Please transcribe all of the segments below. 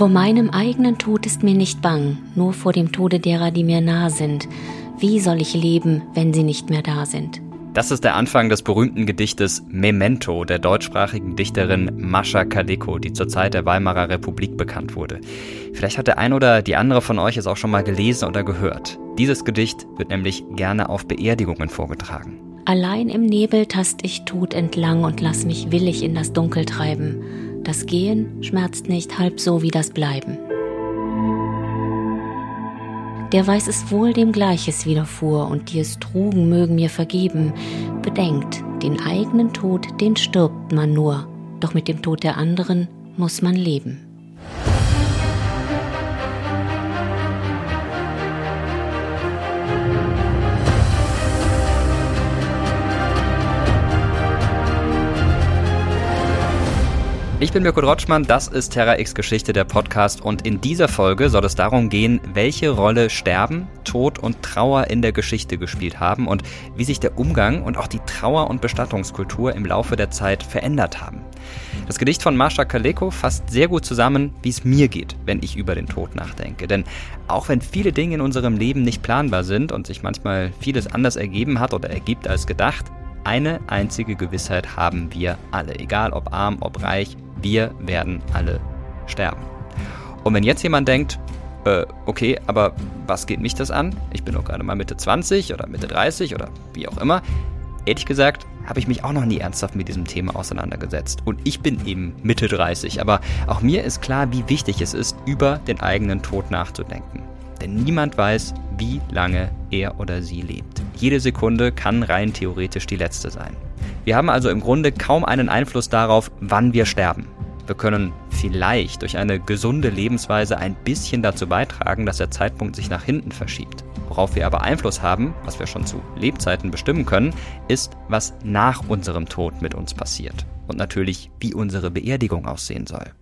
Vor meinem eigenen Tod ist mir nicht bang, nur vor dem Tode derer, die mir nah sind. Wie soll ich leben, wenn sie nicht mehr da sind? Das ist der Anfang des berühmten Gedichtes Memento der deutschsprachigen Dichterin Mascha Kaleko, die zur Zeit der Weimarer Republik bekannt wurde. Vielleicht hat der ein oder die andere von euch es auch schon mal gelesen oder gehört. Dieses Gedicht wird nämlich gerne auf Beerdigungen vorgetragen. Allein im Nebel tast ich Tod entlang und lass mich willig in das Dunkel treiben. Das Gehen schmerzt nicht halb so wie das Bleiben. Der weiß es wohl, dem Gleiches widerfuhr, und die es trugen, mögen mir vergeben. Bedenkt, den eigenen Tod, den stirbt man nur, doch mit dem Tod der anderen muss man leben. Ich bin Mirko Rotschmann, das ist Terra X Geschichte der Podcast und in dieser Folge soll es darum gehen, welche Rolle Sterben, Tod und Trauer in der Geschichte gespielt haben und wie sich der Umgang und auch die Trauer- und Bestattungskultur im Laufe der Zeit verändert haben. Das Gedicht von Marsha Kaleko fasst sehr gut zusammen, wie es mir geht, wenn ich über den Tod nachdenke. Denn auch wenn viele Dinge in unserem Leben nicht planbar sind und sich manchmal vieles anders ergeben hat oder ergibt als gedacht, eine einzige Gewissheit haben wir alle, egal ob arm, ob reich, wir werden alle sterben. Und wenn jetzt jemand denkt, äh, okay, aber was geht mich das an? Ich bin doch gerade mal Mitte 20 oder Mitte 30 oder wie auch immer. Ehrlich gesagt, habe ich mich auch noch nie ernsthaft mit diesem Thema auseinandergesetzt. Und ich bin eben Mitte 30, aber auch mir ist klar, wie wichtig es ist, über den eigenen Tod nachzudenken. Denn niemand weiß, wie lange er oder sie lebt. Jede Sekunde kann rein theoretisch die letzte sein. Wir haben also im Grunde kaum einen Einfluss darauf, wann wir sterben. Wir können vielleicht durch eine gesunde Lebensweise ein bisschen dazu beitragen, dass der Zeitpunkt sich nach hinten verschiebt. Worauf wir aber Einfluss haben, was wir schon zu Lebzeiten bestimmen können, ist, was nach unserem Tod mit uns passiert. Und natürlich, wie unsere Beerdigung aussehen soll.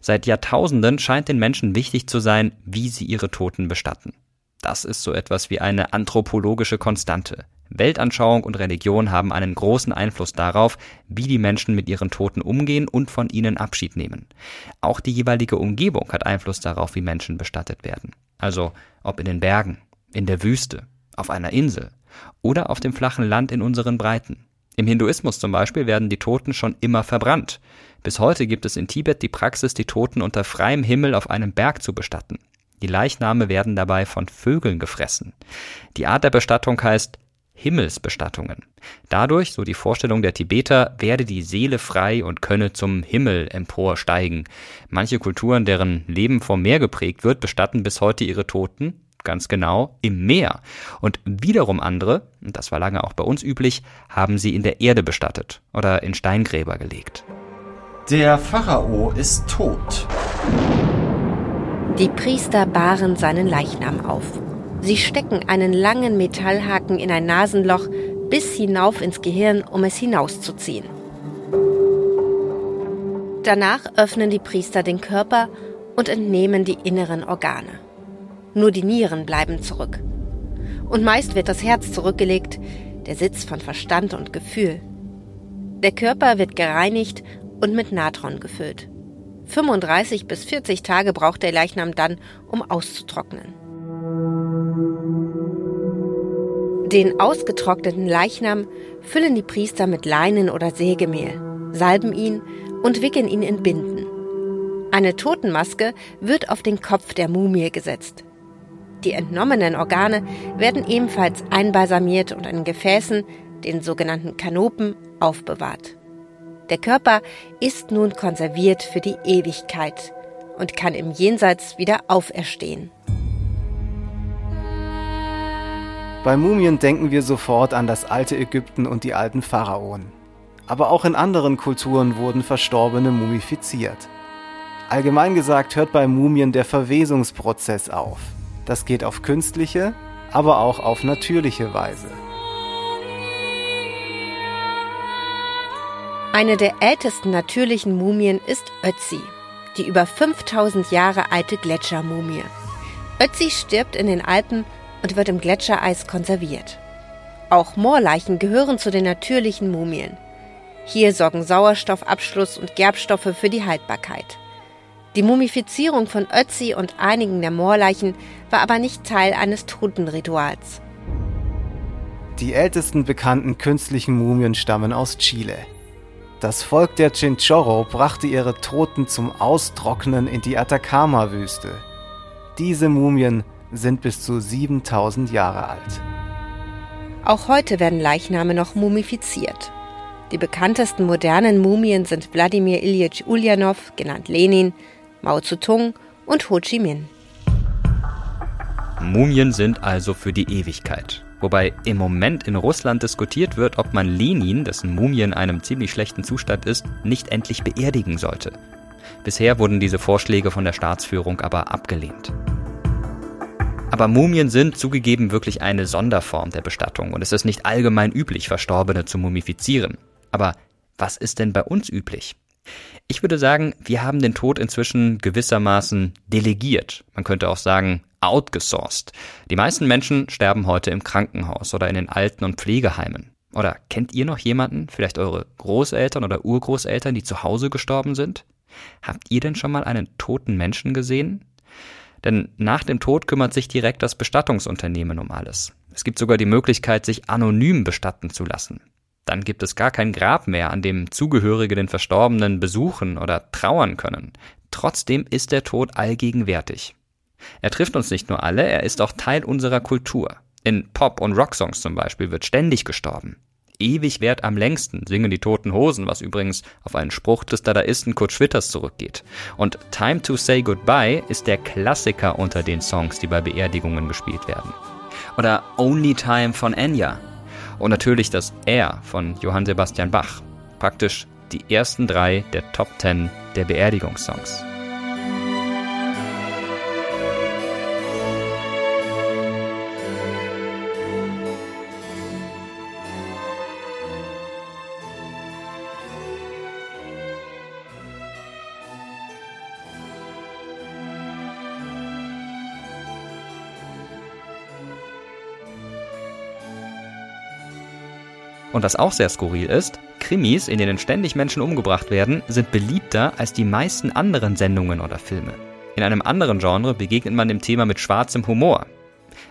Seit Jahrtausenden scheint den Menschen wichtig zu sein, wie sie ihre Toten bestatten. Das ist so etwas wie eine anthropologische Konstante. Weltanschauung und Religion haben einen großen Einfluss darauf, wie die Menschen mit ihren Toten umgehen und von ihnen Abschied nehmen. Auch die jeweilige Umgebung hat Einfluss darauf, wie Menschen bestattet werden. Also ob in den Bergen, in der Wüste, auf einer Insel oder auf dem flachen Land in unseren Breiten. Im Hinduismus zum Beispiel werden die Toten schon immer verbrannt. Bis heute gibt es in Tibet die Praxis, die Toten unter freiem Himmel auf einem Berg zu bestatten. Die Leichname werden dabei von Vögeln gefressen. Die Art der Bestattung heißt Himmelsbestattungen. Dadurch, so die Vorstellung der Tibeter, werde die Seele frei und könne zum Himmel emporsteigen. Manche Kulturen, deren Leben vom Meer geprägt wird, bestatten bis heute ihre Toten, ganz genau, im Meer. Und wiederum andere, und das war lange auch bei uns üblich, haben sie in der Erde bestattet oder in Steingräber gelegt. Der Pharao ist tot. Die Priester bahren seinen Leichnam auf. Sie stecken einen langen Metallhaken in ein Nasenloch bis hinauf ins Gehirn, um es hinauszuziehen. Danach öffnen die Priester den Körper und entnehmen die inneren Organe. Nur die Nieren bleiben zurück. Und meist wird das Herz zurückgelegt, der Sitz von Verstand und Gefühl. Der Körper wird gereinigt und mit Natron gefüllt. 35 bis 40 Tage braucht der Leichnam dann, um auszutrocknen. Den ausgetrockneten Leichnam füllen die Priester mit Leinen oder Sägemehl, salben ihn und wickeln ihn in Binden. Eine Totenmaske wird auf den Kopf der Mumie gesetzt. Die entnommenen Organe werden ebenfalls einbalsamiert und in Gefäßen, den sogenannten Kanopen, aufbewahrt. Der Körper ist nun konserviert für die Ewigkeit und kann im Jenseits wieder auferstehen. Bei Mumien denken wir sofort an das alte Ägypten und die alten Pharaonen. Aber auch in anderen Kulturen wurden Verstorbene mumifiziert. Allgemein gesagt hört bei Mumien der Verwesungsprozess auf. Das geht auf künstliche, aber auch auf natürliche Weise. Eine der ältesten natürlichen Mumien ist Ötzi, die über 5000 Jahre alte Gletschermumie. Ötzi stirbt in den Alpen und wird im Gletschereis konserviert. Auch Moorleichen gehören zu den natürlichen Mumien. Hier sorgen Sauerstoffabschluss und Gerbstoffe für die Haltbarkeit. Die Mumifizierung von Ötzi und einigen der Moorleichen war aber nicht Teil eines Totenrituals. Die ältesten bekannten künstlichen Mumien stammen aus Chile. Das Volk der Chinchorro brachte ihre Toten zum Austrocknen in die Atacama-Wüste. Diese Mumien sind bis zu 7000 Jahre alt. Auch heute werden Leichname noch mumifiziert. Die bekanntesten modernen Mumien sind Wladimir Ilyich Ulyanov, genannt Lenin, Mao Zedong und Ho Chi Minh. Mumien sind also für die Ewigkeit. Wobei im Moment in Russland diskutiert wird, ob man Lenin, dessen Mumie in einem ziemlich schlechten Zustand ist, nicht endlich beerdigen sollte. Bisher wurden diese Vorschläge von der Staatsführung aber abgelehnt. Aber Mumien sind zugegeben wirklich eine Sonderform der Bestattung und es ist nicht allgemein üblich, Verstorbene zu mumifizieren. Aber was ist denn bei uns üblich? Ich würde sagen, wir haben den Tod inzwischen gewissermaßen delegiert. Man könnte auch sagen, outgesourced. Die meisten Menschen sterben heute im Krankenhaus oder in den Alten- und Pflegeheimen. Oder kennt ihr noch jemanden, vielleicht eure Großeltern oder Urgroßeltern, die zu Hause gestorben sind? Habt ihr denn schon mal einen toten Menschen gesehen? Denn nach dem Tod kümmert sich direkt das Bestattungsunternehmen um alles. Es gibt sogar die Möglichkeit, sich anonym bestatten zu lassen. Dann gibt es gar kein Grab mehr, an dem Zugehörige den Verstorbenen besuchen oder trauern können. Trotzdem ist der Tod allgegenwärtig. Er trifft uns nicht nur alle, er ist auch Teil unserer Kultur. In Pop- und Rocksongs zum Beispiel wird ständig gestorben. Ewig währt am längsten, singen die Toten Hosen, was übrigens auf einen Spruch des Dadaisten Kurt Schwitters zurückgeht. Und Time to Say Goodbye ist der Klassiker unter den Songs, die bei Beerdigungen gespielt werden. Oder Only Time von Enya. Und natürlich das Er von Johann Sebastian Bach. Praktisch die ersten drei der Top Ten der Beerdigungssongs. Und was auch sehr skurril ist, Krimis, in denen ständig Menschen umgebracht werden, sind beliebter als die meisten anderen Sendungen oder Filme. In einem anderen Genre begegnet man dem Thema mit schwarzem Humor.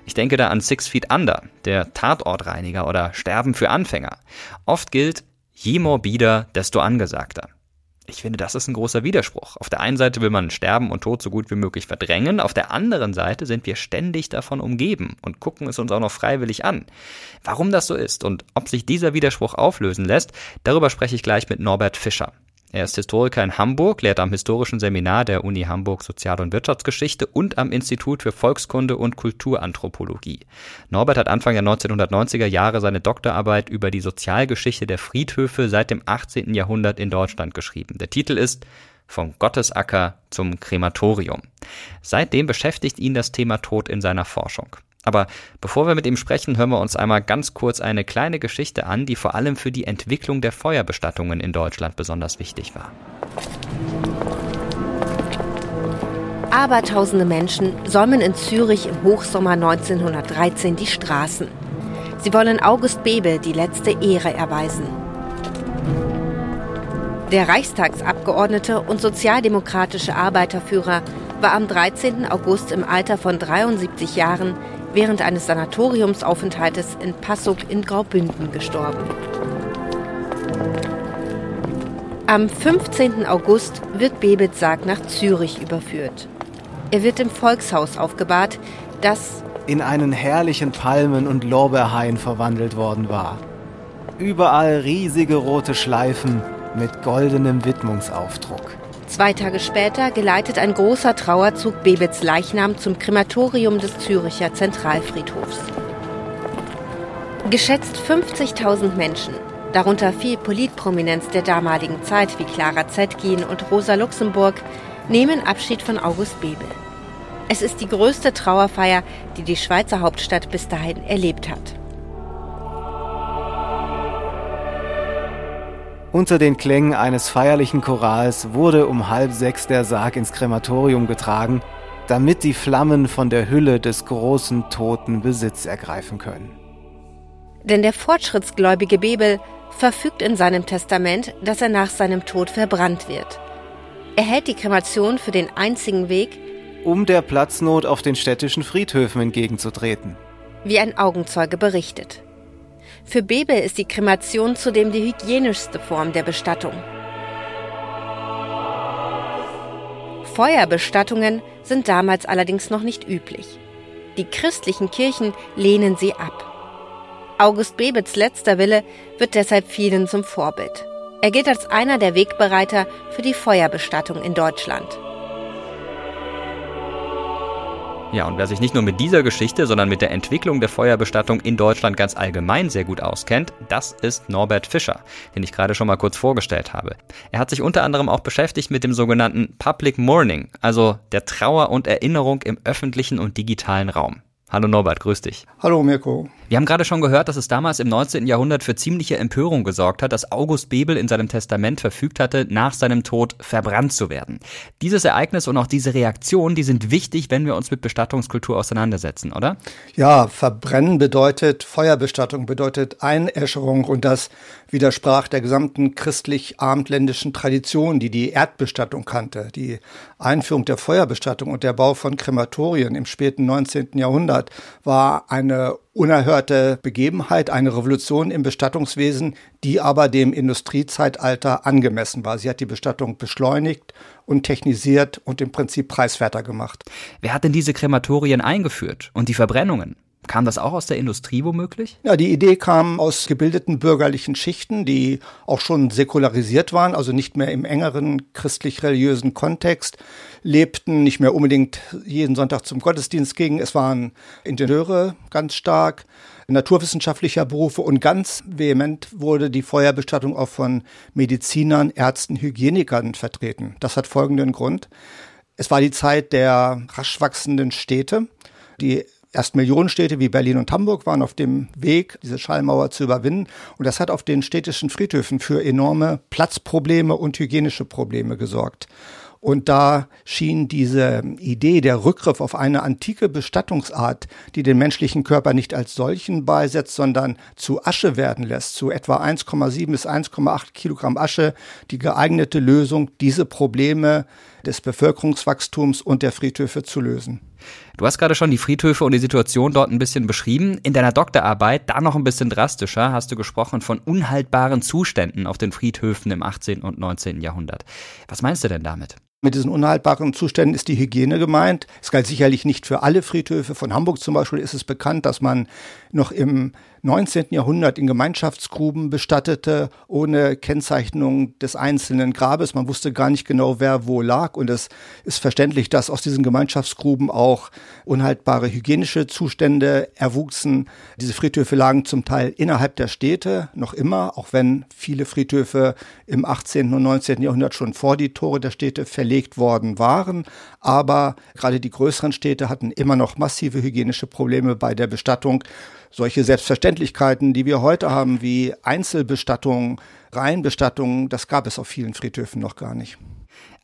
Ich denke da an Six Feet Under, der Tatortreiniger oder Sterben für Anfänger. Oft gilt, je morbider, desto angesagter. Ich finde, das ist ein großer Widerspruch. Auf der einen Seite will man Sterben und Tod so gut wie möglich verdrängen, auf der anderen Seite sind wir ständig davon umgeben und gucken es uns auch noch freiwillig an. Warum das so ist und ob sich dieser Widerspruch auflösen lässt, darüber spreche ich gleich mit Norbert Fischer. Er ist Historiker in Hamburg, lehrt am Historischen Seminar der Uni Hamburg Sozial- und Wirtschaftsgeschichte und am Institut für Volkskunde und Kulturanthropologie. Norbert hat Anfang der 1990er Jahre seine Doktorarbeit über die Sozialgeschichte der Friedhöfe seit dem 18. Jahrhundert in Deutschland geschrieben. Der Titel ist vom Gottesacker zum Krematorium. Seitdem beschäftigt ihn das Thema Tod in seiner Forschung. Aber bevor wir mit ihm sprechen, hören wir uns einmal ganz kurz eine kleine Geschichte an, die vor allem für die Entwicklung der Feuerbestattungen in Deutschland besonders wichtig war. Abertausende Menschen säumen in Zürich im Hochsommer 1913 die Straßen. Sie wollen August Bebel die letzte Ehre erweisen. Der Reichstagsabgeordnete und sozialdemokratische Arbeiterführer war am 13. August im Alter von 73 Jahren während eines Sanatoriumsaufenthaltes in Passau in Graubünden gestorben. Am 15. August wird Bebets Sarg nach Zürich überführt. Er wird im Volkshaus aufgebahrt, das in einen herrlichen Palmen- und Lorbeerhain verwandelt worden war. Überall riesige rote Schleifen mit goldenem Widmungsaufdruck. Zwei Tage später geleitet ein großer Trauerzug Bebets Leichnam zum Krematorium des Züricher Zentralfriedhofs. Geschätzt 50.000 Menschen, darunter viel Politprominenz der damaligen Zeit wie Clara Zetkin und Rosa Luxemburg, nehmen Abschied von August Bebel. Es ist die größte Trauerfeier, die die Schweizer Hauptstadt bis dahin erlebt hat. Unter den Klängen eines feierlichen Chorals wurde um halb sechs der Sarg ins Krematorium getragen, damit die Flammen von der Hülle des großen Toten Besitz ergreifen können. Denn der fortschrittsgläubige Bebel verfügt in seinem Testament, dass er nach seinem Tod verbrannt wird. Er hält die Kremation für den einzigen Weg, um der Platznot auf den städtischen Friedhöfen entgegenzutreten. Wie ein Augenzeuge berichtet. Für Bebe ist die Kremation zudem die hygienischste Form der Bestattung. Feuerbestattungen sind damals allerdings noch nicht üblich. Die christlichen Kirchen lehnen sie ab. August Bebets letzter Wille wird deshalb vielen zum Vorbild. Er gilt als einer der Wegbereiter für die Feuerbestattung in Deutschland. Ja, und wer sich nicht nur mit dieser Geschichte, sondern mit der Entwicklung der Feuerbestattung in Deutschland ganz allgemein sehr gut auskennt, das ist Norbert Fischer, den ich gerade schon mal kurz vorgestellt habe. Er hat sich unter anderem auch beschäftigt mit dem sogenannten Public Mourning, also der Trauer und Erinnerung im öffentlichen und digitalen Raum. Hallo Norbert, grüß dich. Hallo Mirko. Wir haben gerade schon gehört, dass es damals im 19. Jahrhundert für ziemliche Empörung gesorgt hat, dass August Bebel in seinem Testament verfügt hatte, nach seinem Tod verbrannt zu werden. Dieses Ereignis und auch diese Reaktion, die sind wichtig, wenn wir uns mit Bestattungskultur auseinandersetzen, oder? Ja, verbrennen bedeutet, Feuerbestattung bedeutet Einäscherung und das widersprach der gesamten christlich-abendländischen Tradition, die die Erdbestattung kannte. Die Einführung der Feuerbestattung und der Bau von Krematorien im späten 19. Jahrhundert war eine unerhörte Begebenheit, eine Revolution im Bestattungswesen, die aber dem Industriezeitalter angemessen war. Sie hat die Bestattung beschleunigt und technisiert und im Prinzip preiswerter gemacht. Wer hat denn diese Krematorien eingeführt und die Verbrennungen? Kam das auch aus der Industrie womöglich? Ja, die Idee kam aus gebildeten bürgerlichen Schichten, die auch schon säkularisiert waren, also nicht mehr im engeren christlich-religiösen Kontext lebten, nicht mehr unbedingt jeden Sonntag zum Gottesdienst gingen. Es waren Ingenieure ganz stark, naturwissenschaftlicher Berufe und ganz vehement wurde die Feuerbestattung auch von Medizinern, Ärzten, Hygienikern vertreten. Das hat folgenden Grund. Es war die Zeit der rasch wachsenden Städte. Die Erst Millionenstädte wie Berlin und Hamburg waren auf dem Weg, diese Schallmauer zu überwinden. Und das hat auf den städtischen Friedhöfen für enorme Platzprobleme und hygienische Probleme gesorgt. Und da schien diese Idee, der Rückgriff auf eine antike Bestattungsart, die den menschlichen Körper nicht als solchen beisetzt, sondern zu Asche werden lässt, zu etwa 1,7 bis 1,8 Kilogramm Asche, die geeignete Lösung, diese Probleme des Bevölkerungswachstums und der Friedhöfe zu lösen. Du hast gerade schon die Friedhöfe und die Situation dort ein bisschen beschrieben. In deiner Doktorarbeit, da noch ein bisschen drastischer, hast du gesprochen von unhaltbaren Zuständen auf den Friedhöfen im 18. und 19. Jahrhundert. Was meinst du denn damit? Mit diesen unhaltbaren Zuständen ist die Hygiene gemeint. Es galt sicherlich nicht für alle Friedhöfe. Von Hamburg zum Beispiel ist es bekannt, dass man noch im 19. Jahrhundert in Gemeinschaftsgruben bestattete, ohne Kennzeichnung des einzelnen Grabes. Man wusste gar nicht genau, wer wo lag. Und es ist verständlich, dass aus diesen Gemeinschaftsgruben auch unhaltbare hygienische Zustände erwuchsen. Diese Friedhöfe lagen zum Teil innerhalb der Städte, noch immer, auch wenn viele Friedhöfe im 18. und 19. Jahrhundert schon vor die Tore der Städte verlegt worden waren. Aber gerade die größeren Städte hatten immer noch massive hygienische Probleme bei der Bestattung solche Selbstverständlichkeiten, die wir heute haben, wie Einzelbestattung, Reihenbestattung, das gab es auf vielen Friedhöfen noch gar nicht.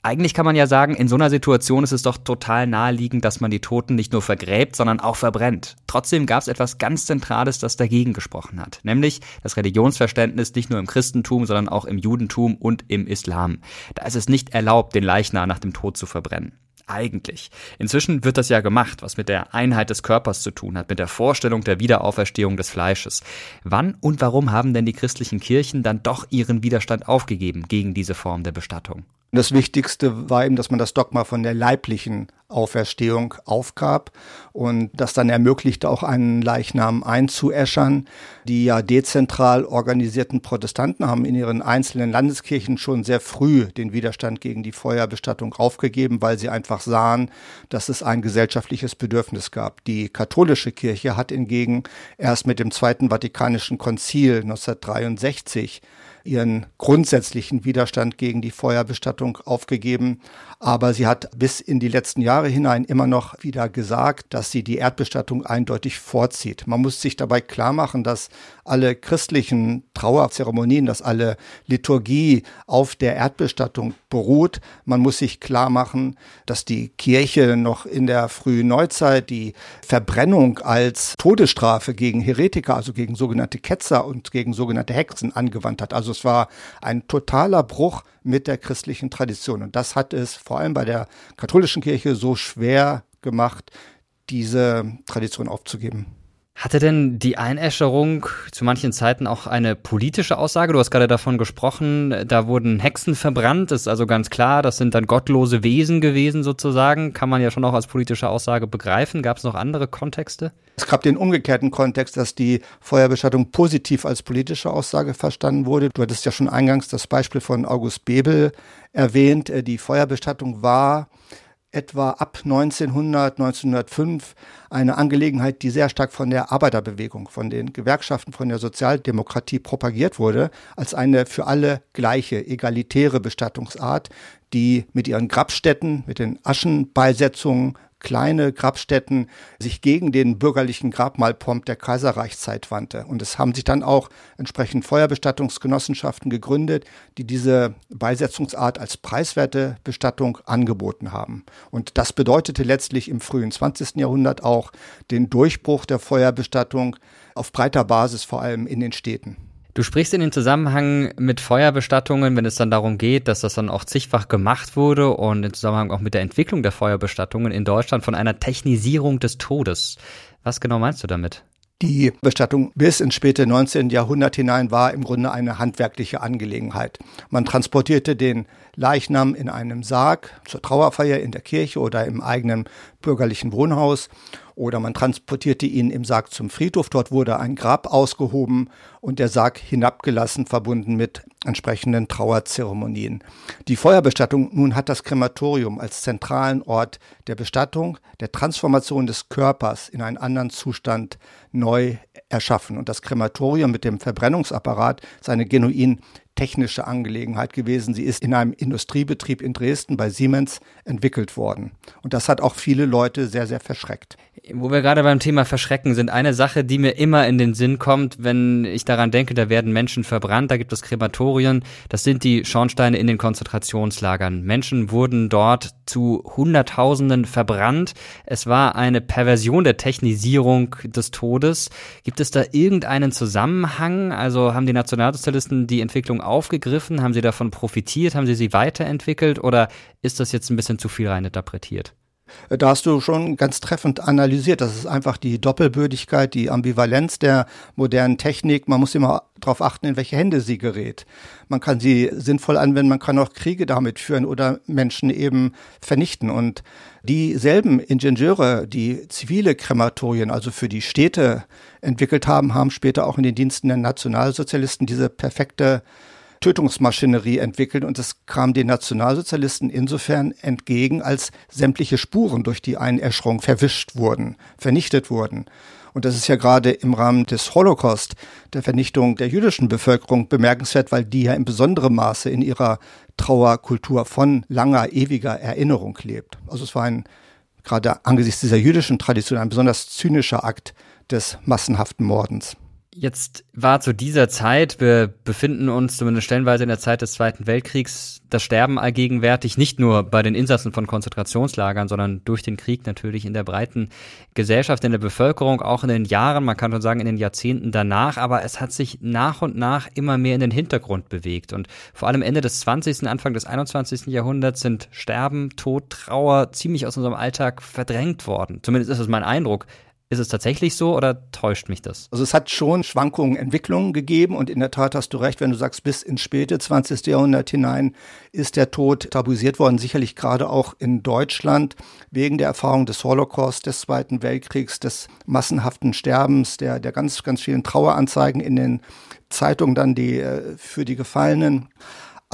Eigentlich kann man ja sagen, in so einer Situation ist es doch total naheliegend, dass man die Toten nicht nur vergräbt, sondern auch verbrennt. Trotzdem gab es etwas ganz Zentrales, das dagegen gesprochen hat, nämlich das Religionsverständnis nicht nur im Christentum, sondern auch im Judentum und im Islam. Da ist es nicht erlaubt, den Leichnam nach dem Tod zu verbrennen eigentlich. Inzwischen wird das ja gemacht, was mit der Einheit des Körpers zu tun hat, mit der Vorstellung der Wiederauferstehung des Fleisches. Wann und warum haben denn die christlichen Kirchen dann doch ihren Widerstand aufgegeben gegen diese Form der Bestattung? Das Wichtigste war eben, dass man das Dogma von der leiblichen Auferstehung aufgab und das dann ermöglichte, auch einen Leichnam einzuäschern. Die ja dezentral organisierten Protestanten haben in ihren einzelnen Landeskirchen schon sehr früh den Widerstand gegen die Feuerbestattung aufgegeben, weil sie einfach sahen, dass es ein gesellschaftliches Bedürfnis gab. Die katholische Kirche hat hingegen erst mit dem Zweiten Vatikanischen Konzil 1963 ihren grundsätzlichen Widerstand gegen die Feuerbestattung aufgegeben. Aber sie hat bis in die letzten Jahre hinein immer noch wieder gesagt, dass sie die Erdbestattung eindeutig vorzieht. Man muss sich dabei klar machen, dass alle christlichen Trauerzeremonien, dass alle Liturgie auf der Erdbestattung beruht. Man muss sich klar machen, dass die Kirche noch in der frühen Neuzeit die Verbrennung als Todesstrafe gegen Heretiker, also gegen sogenannte Ketzer und gegen sogenannte Hexen angewandt hat. Also es war ein totaler Bruch mit der christlichen Tradition. Und das hat es vor allem bei der katholischen Kirche so schwer gemacht, diese Tradition aufzugeben. Hatte denn die Einäscherung zu manchen Zeiten auch eine politische Aussage? Du hast gerade davon gesprochen, da wurden Hexen verbrannt, ist also ganz klar, das sind dann gottlose Wesen gewesen sozusagen. Kann man ja schon auch als politische Aussage begreifen. Gab es noch andere Kontexte? Es gab den umgekehrten Kontext, dass die Feuerbestattung positiv als politische Aussage verstanden wurde. Du hattest ja schon eingangs das Beispiel von August Bebel erwähnt. Die Feuerbestattung war etwa ab 1900, 1905 eine Angelegenheit, die sehr stark von der Arbeiterbewegung, von den Gewerkschaften, von der Sozialdemokratie propagiert wurde, als eine für alle gleiche, egalitäre Bestattungsart, die mit ihren Grabstätten, mit den Aschenbeisetzungen kleine Grabstätten sich gegen den bürgerlichen Grabmalpomp der Kaiserreichszeit wandte. Und es haben sich dann auch entsprechend Feuerbestattungsgenossenschaften gegründet, die diese Beisetzungsart als preiswerte Bestattung angeboten haben. Und das bedeutete letztlich im frühen 20. Jahrhundert auch den Durchbruch der Feuerbestattung auf breiter Basis, vor allem in den Städten. Du sprichst in den Zusammenhang mit Feuerbestattungen, wenn es dann darum geht, dass das dann auch zigfach gemacht wurde und im Zusammenhang auch mit der Entwicklung der Feuerbestattungen in Deutschland von einer Technisierung des Todes. Was genau meinst du damit? Die Bestattung bis ins späte 19. Jahrhundert hinein war im Grunde eine handwerkliche Angelegenheit. Man transportierte den Leichnam in einem Sarg zur Trauerfeier in der Kirche oder im eigenen bürgerlichen Wohnhaus oder man transportierte ihn im Sarg zum Friedhof. Dort wurde ein Grab ausgehoben und der Sarg hinabgelassen, verbunden mit entsprechenden Trauerzeremonien. Die Feuerbestattung nun hat das Krematorium als zentralen Ort der Bestattung, der Transformation des Körpers in einen anderen Zustand neu erschaffen. Und das Krematorium mit dem Verbrennungsapparat ist eine genuin technische Angelegenheit gewesen. Sie ist in einem Industriebetrieb in Dresden bei Siemens entwickelt worden. Und das hat auch viele Leute sehr, sehr verschreckt. Wo wir gerade beim Thema Verschrecken sind, eine Sache, die mir immer in den Sinn kommt, wenn ich daran denke, da werden Menschen verbrannt, da gibt es Krematorien, das sind die Schornsteine in den Konzentrationslagern. Menschen wurden dort zu Hunderttausenden verbrannt. Es war eine Perversion der Technisierung des Todes. Gibt es da irgendeinen Zusammenhang? Also haben die Nationalsozialisten die Entwicklung aufgegriffen? Haben sie davon profitiert? Haben sie sie weiterentwickelt? Oder ist das jetzt ein bisschen zu viel reininterpretiert? Da hast du schon ganz treffend analysiert. Das ist einfach die Doppelbödigkeit, die Ambivalenz der modernen Technik. Man muss immer darauf achten, in welche Hände sie gerät. Man kann sie sinnvoll anwenden, man kann auch Kriege damit führen oder Menschen eben vernichten. Und dieselben Ingenieure, die zivile Krematorien, also für die Städte entwickelt haben, haben später auch in den Diensten der Nationalsozialisten diese perfekte Tötungsmaschinerie entwickelt und es kam den Nationalsozialisten insofern entgegen, als sämtliche Spuren durch die Einäscherung verwischt wurden, vernichtet wurden. Und das ist ja gerade im Rahmen des Holocaust, der Vernichtung der jüdischen Bevölkerung bemerkenswert, weil die ja in besonderem Maße in ihrer Trauerkultur von langer, ewiger Erinnerung lebt. Also es war ein, gerade angesichts dieser jüdischen Tradition, ein besonders zynischer Akt des massenhaften Mordens. Jetzt war zu dieser Zeit, wir befinden uns zumindest stellenweise in der Zeit des Zweiten Weltkriegs, das Sterben allgegenwärtig, nicht nur bei den Insassen von Konzentrationslagern, sondern durch den Krieg natürlich in der breiten Gesellschaft, in der Bevölkerung, auch in den Jahren, man kann schon sagen in den Jahrzehnten danach, aber es hat sich nach und nach immer mehr in den Hintergrund bewegt. Und vor allem Ende des 20., Anfang des 21. Jahrhunderts sind Sterben, Tod, Trauer ziemlich aus unserem Alltag verdrängt worden. Zumindest ist es mein Eindruck. Ist es tatsächlich so oder täuscht mich das? Also es hat schon Schwankungen, Entwicklungen gegeben und in der Tat hast du recht, wenn du sagst, bis ins späte 20. Jahrhundert hinein ist der Tod tabuisiert worden, sicherlich gerade auch in Deutschland wegen der Erfahrung des Holocaust, des Zweiten Weltkriegs, des massenhaften Sterbens, der, der ganz, ganz vielen Traueranzeigen in den Zeitungen dann die äh, für die Gefallenen.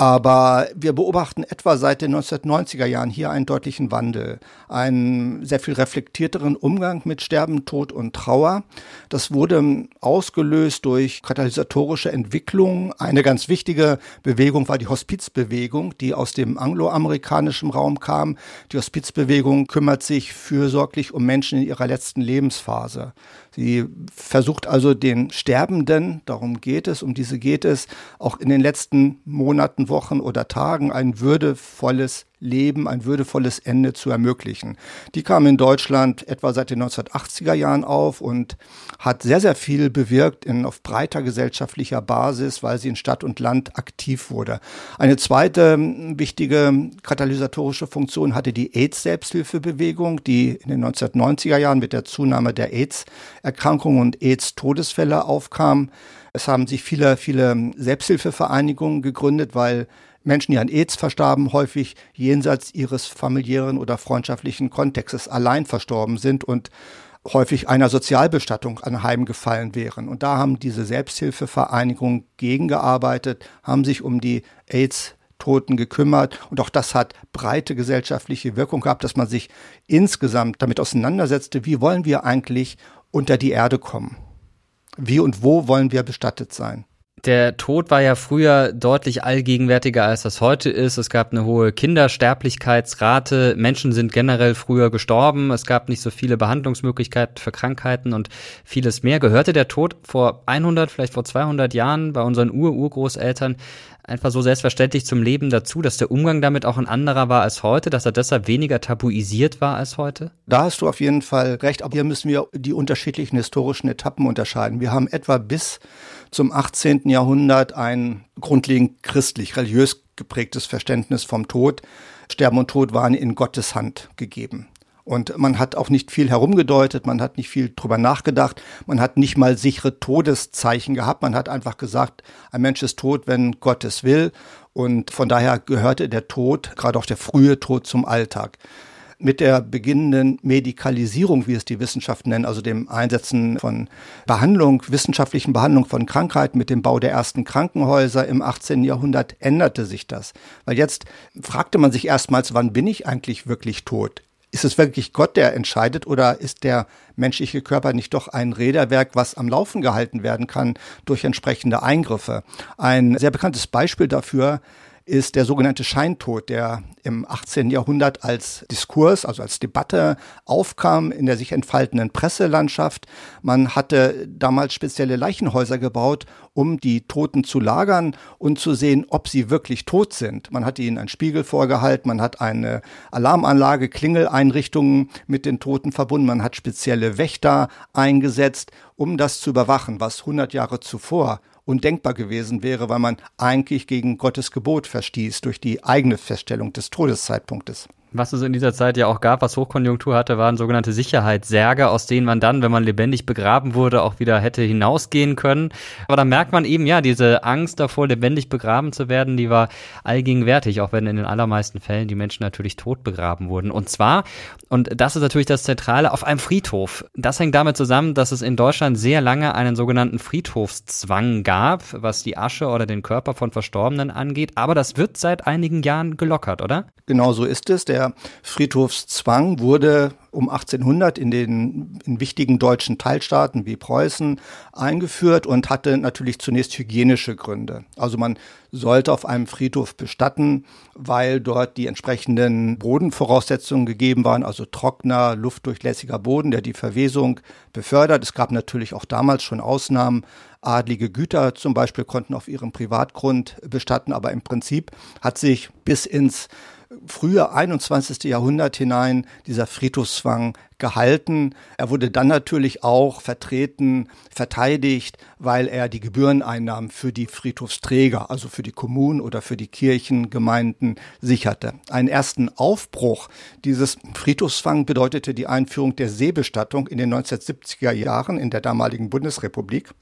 Aber wir beobachten etwa seit den 1990er Jahren hier einen deutlichen Wandel, einen sehr viel reflektierteren Umgang mit Sterben, Tod und Trauer. Das wurde ausgelöst durch katalysatorische Entwicklungen. Eine ganz wichtige Bewegung war die Hospizbewegung, die aus dem angloamerikanischen Raum kam. Die Hospizbewegung kümmert sich fürsorglich um Menschen in ihrer letzten Lebensphase. Sie versucht also den Sterbenden, darum geht es, um diese geht es, auch in den letzten Monaten, Wochen oder Tagen ein würdevolles Leben, ein würdevolles Ende zu ermöglichen. Die kam in Deutschland etwa seit den 1980er Jahren auf und hat sehr, sehr viel bewirkt in, auf breiter gesellschaftlicher Basis, weil sie in Stadt und Land aktiv wurde. Eine zweite hm, wichtige katalysatorische Funktion hatte die AIDS-Selbsthilfebewegung, die in den 1990er Jahren mit der Zunahme der AIDS-Erkrankungen und AIDS-Todesfälle aufkam. Es haben sich viele, viele Selbsthilfevereinigungen gegründet, weil Menschen, die an AIDS verstarben, häufig jenseits ihres familiären oder freundschaftlichen Kontextes allein verstorben sind und häufig einer Sozialbestattung anheimgefallen wären. Und da haben diese Selbsthilfevereinigungen gegengearbeitet, haben sich um die AIDS Toten gekümmert. Und auch das hat breite gesellschaftliche Wirkung gehabt, dass man sich insgesamt damit auseinandersetzte, wie wollen wir eigentlich unter die Erde kommen? Wie und wo wollen wir bestattet sein? Der Tod war ja früher deutlich allgegenwärtiger, als das heute ist. Es gab eine hohe Kindersterblichkeitsrate. Menschen sind generell früher gestorben. Es gab nicht so viele Behandlungsmöglichkeiten für Krankheiten und vieles mehr. Gehörte der Tod vor 100, vielleicht vor 200 Jahren bei unseren Ur-Urgroßeltern einfach so selbstverständlich zum Leben dazu, dass der Umgang damit auch ein anderer war als heute, dass er deshalb weniger tabuisiert war als heute? Da hast du auf jeden Fall recht. Aber hier müssen wir die unterschiedlichen historischen Etappen unterscheiden. Wir haben etwa bis zum 18. Jahrhundert ein grundlegend christlich, religiös geprägtes Verständnis vom Tod. Sterben und Tod waren in Gottes Hand gegeben. Und man hat auch nicht viel herumgedeutet, man hat nicht viel drüber nachgedacht, man hat nicht mal sichere Todeszeichen gehabt, man hat einfach gesagt, ein Mensch ist tot, wenn Gott es will. Und von daher gehörte der Tod, gerade auch der frühe Tod, zum Alltag mit der beginnenden Medikalisierung, wie es die Wissenschaft nennen, also dem Einsetzen von Behandlung, wissenschaftlichen Behandlung von Krankheiten, mit dem Bau der ersten Krankenhäuser im 18. Jahrhundert änderte sich das. Weil jetzt fragte man sich erstmals, wann bin ich eigentlich wirklich tot? Ist es wirklich Gott, der entscheidet, oder ist der menschliche Körper nicht doch ein Räderwerk, was am Laufen gehalten werden kann durch entsprechende Eingriffe? Ein sehr bekanntes Beispiel dafür ist der sogenannte Scheintod, der im 18. Jahrhundert als Diskurs, also als Debatte aufkam in der sich entfaltenden Presselandschaft. Man hatte damals spezielle Leichenhäuser gebaut, um die Toten zu lagern und zu sehen, ob sie wirklich tot sind. Man hat ihnen einen Spiegel vorgehalten, man hat eine Alarmanlage, Klingeleinrichtungen mit den Toten verbunden, man hat spezielle Wächter eingesetzt, um das zu überwachen, was 100 Jahre zuvor undenkbar gewesen wäre, weil man eigentlich gegen Gottes Gebot verstieß durch die eigene Feststellung des Todeszeitpunktes. Was es in dieser Zeit ja auch gab, was Hochkonjunktur hatte, waren sogenannte Sicherheitssärge, aus denen man dann, wenn man lebendig begraben wurde, auch wieder hätte hinausgehen können. Aber da merkt man eben, ja, diese Angst davor, lebendig begraben zu werden, die war allgegenwärtig, auch wenn in den allermeisten Fällen die Menschen natürlich tot begraben wurden. Und zwar, und das ist natürlich das Zentrale, auf einem Friedhof. Das hängt damit zusammen, dass es in Deutschland sehr lange einen sogenannten Friedhofszwang gab, was die Asche oder den Körper von Verstorbenen angeht. Aber das wird seit einigen Jahren gelockert, oder? Genau so ist es. Der der Friedhofszwang wurde um 1800 in den in wichtigen deutschen Teilstaaten wie Preußen eingeführt und hatte natürlich zunächst hygienische Gründe. Also man sollte auf einem Friedhof bestatten, weil dort die entsprechenden Bodenvoraussetzungen gegeben waren, also trockener, luftdurchlässiger Boden, der die Verwesung befördert. Es gab natürlich auch damals schon Ausnahmen. Adlige Güter zum Beispiel konnten auf ihrem Privatgrund bestatten, aber im Prinzip hat sich bis ins frühe 21. Jahrhundert hinein dieser Friedhofszwang gehalten. Er wurde dann natürlich auch vertreten, verteidigt, weil er die Gebühreneinnahmen für die Friedhofsträger, also für die Kommunen oder für die Kirchengemeinden sicherte. Einen ersten Aufbruch dieses Friedhofszwang bedeutete die Einführung der Seebestattung in den 1970er Jahren in der damaligen Bundesrepublik.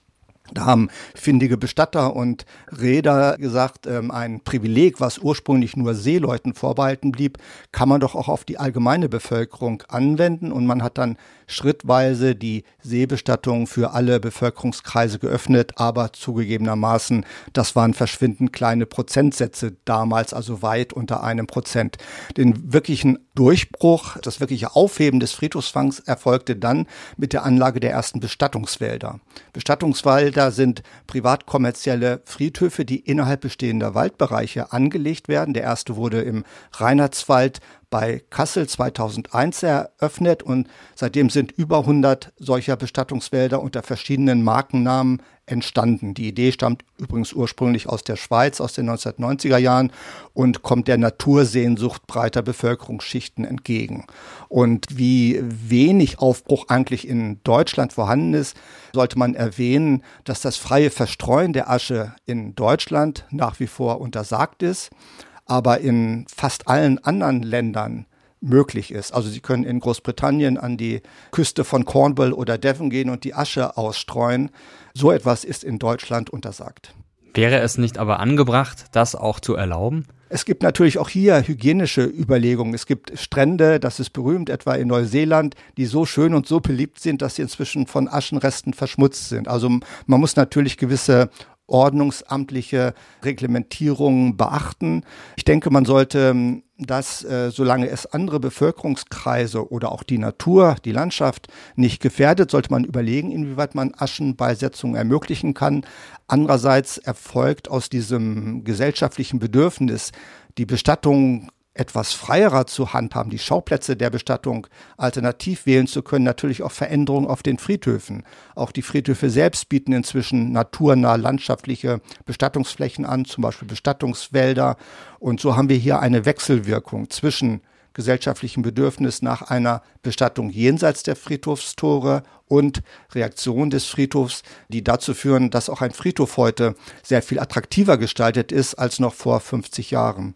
Da haben findige Bestatter und Räder gesagt, ähm, ein Privileg, was ursprünglich nur Seeleuten vorbehalten blieb, kann man doch auch auf die allgemeine Bevölkerung anwenden. Und man hat dann schrittweise die Seebestattung für alle Bevölkerungskreise geöffnet, aber zugegebenermaßen, das waren verschwindend kleine Prozentsätze damals, also weit unter einem Prozent. Den wirklichen Durchbruch, das wirkliche Aufheben des Friedhofsfangs erfolgte dann mit der Anlage der ersten Bestattungswälder. Bestattungswälder sind privatkommerzielle Friedhöfe, die innerhalb bestehender Waldbereiche angelegt werden. Der erste wurde im Reinhardswald bei Kassel 2001 eröffnet und seitdem sind über 100 solcher Bestattungswälder unter verschiedenen Markennamen entstanden. Die Idee stammt übrigens ursprünglich aus der Schweiz aus den 1990er Jahren und kommt der Natursehnsucht breiter Bevölkerungsschichten entgegen. Und wie wenig Aufbruch eigentlich in Deutschland vorhanden ist, sollte man erwähnen, dass das freie Verstreuen der Asche in Deutschland nach wie vor untersagt ist aber in fast allen anderen Ländern möglich ist. Also Sie können in Großbritannien an die Küste von Cornwall oder Devon gehen und die Asche ausstreuen. So etwas ist in Deutschland untersagt. Wäre es nicht aber angebracht, das auch zu erlauben? Es gibt natürlich auch hier hygienische Überlegungen. Es gibt Strände, das ist berühmt, etwa in Neuseeland, die so schön und so beliebt sind, dass sie inzwischen von Aschenresten verschmutzt sind. Also man muss natürlich gewisse ordnungsamtliche Reglementierungen beachten. Ich denke, man sollte ähm, das, äh, solange es andere Bevölkerungskreise oder auch die Natur, die Landschaft nicht gefährdet, sollte man überlegen, inwieweit man Aschenbeisetzungen ermöglichen kann. Andererseits erfolgt aus diesem gesellschaftlichen Bedürfnis, die Bestattung etwas freierer zu handhaben, die Schauplätze der Bestattung alternativ wählen zu können, natürlich auch Veränderungen auf den Friedhöfen. Auch die Friedhöfe selbst bieten inzwischen naturnah landschaftliche Bestattungsflächen an, zum Beispiel Bestattungswälder. Und so haben wir hier eine Wechselwirkung zwischen gesellschaftlichen Bedürfnis nach einer Bestattung jenseits der Friedhofstore und Reaktion des Friedhofs, die dazu führen, dass auch ein Friedhof heute sehr viel attraktiver gestaltet ist als noch vor 50 Jahren.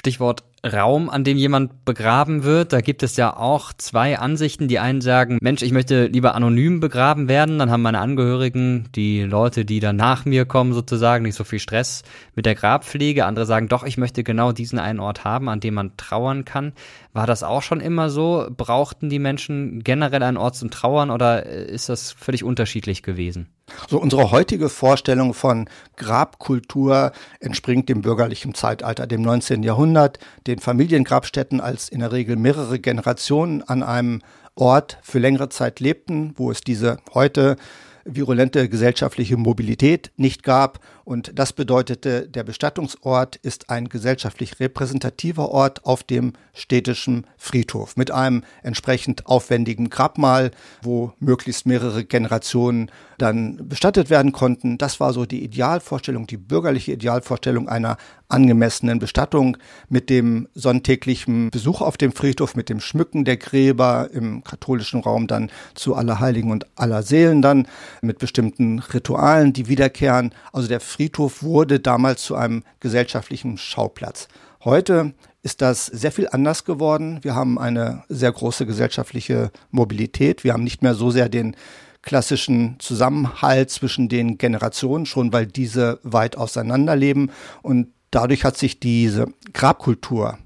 Stichwort Raum, an dem jemand begraben wird. Da gibt es ja auch zwei Ansichten. Die einen sagen, Mensch, ich möchte lieber anonym begraben werden. Dann haben meine Angehörigen, die Leute, die dann nach mir kommen, sozusagen nicht so viel Stress mit der Grabpflege. Andere sagen, doch, ich möchte genau diesen einen Ort haben, an dem man trauern kann. War das auch schon immer so? Brauchten die Menschen generell einen Ort zum Trauern oder ist das völlig unterschiedlich gewesen? So unsere heutige Vorstellung von Grabkultur entspringt dem bürgerlichen Zeitalter, dem 19. Jahrhundert, den Familiengrabstätten als in der Regel mehrere Generationen an einem Ort für längere Zeit lebten, wo es diese heute virulente gesellschaftliche Mobilität nicht gab. Und das bedeutete, der Bestattungsort ist ein gesellschaftlich repräsentativer Ort auf dem städtischen Friedhof mit einem entsprechend aufwendigen Grabmal, wo möglichst mehrere Generationen dann bestattet werden konnten. Das war so die Idealvorstellung, die bürgerliche Idealvorstellung einer angemessenen Bestattung mit dem sonntäglichen Besuch auf dem Friedhof, mit dem Schmücken der Gräber im katholischen Raum dann zu Allerheiligen und Allerseelen dann mit bestimmten Ritualen, die wiederkehren. Also der Friedhof wurde damals zu einem gesellschaftlichen Schauplatz. Heute ist das sehr viel anders geworden. Wir haben eine sehr große gesellschaftliche Mobilität. Wir haben nicht mehr so sehr den klassischen Zusammenhalt zwischen den Generationen, schon weil diese weit auseinanderleben. Und dadurch hat sich diese Grabkultur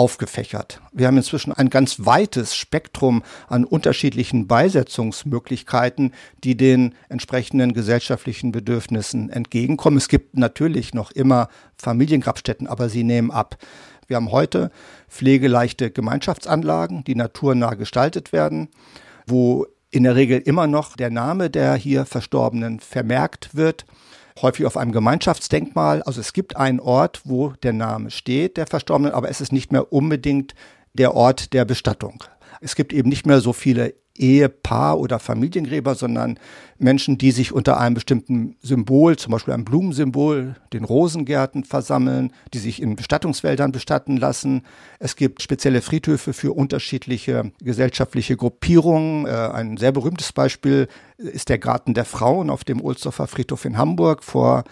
aufgefächert. Wir haben inzwischen ein ganz weites Spektrum an unterschiedlichen Beisetzungsmöglichkeiten, die den entsprechenden gesellschaftlichen Bedürfnissen entgegenkommen. Es gibt natürlich noch immer Familiengrabstätten, aber sie nehmen ab. Wir haben heute pflegeleichte Gemeinschaftsanlagen, die naturnah gestaltet werden, wo in der Regel immer noch der Name der hier Verstorbenen vermerkt wird häufig auf einem Gemeinschaftsdenkmal. Also es gibt einen Ort, wo der Name steht, der Verstorbenen, aber es ist nicht mehr unbedingt der Ort der Bestattung. Es gibt eben nicht mehr so viele Ehepaar- oder Familiengräber, sondern Menschen, die sich unter einem bestimmten Symbol, zum Beispiel einem Blumensymbol, den Rosengärten versammeln, die sich in Bestattungswäldern bestatten lassen. Es gibt spezielle Friedhöfe für unterschiedliche gesellschaftliche Gruppierungen. Äh, ein sehr berühmtes Beispiel ist der Garten der Frauen auf dem Ohlsdorfer Friedhof in Hamburg vor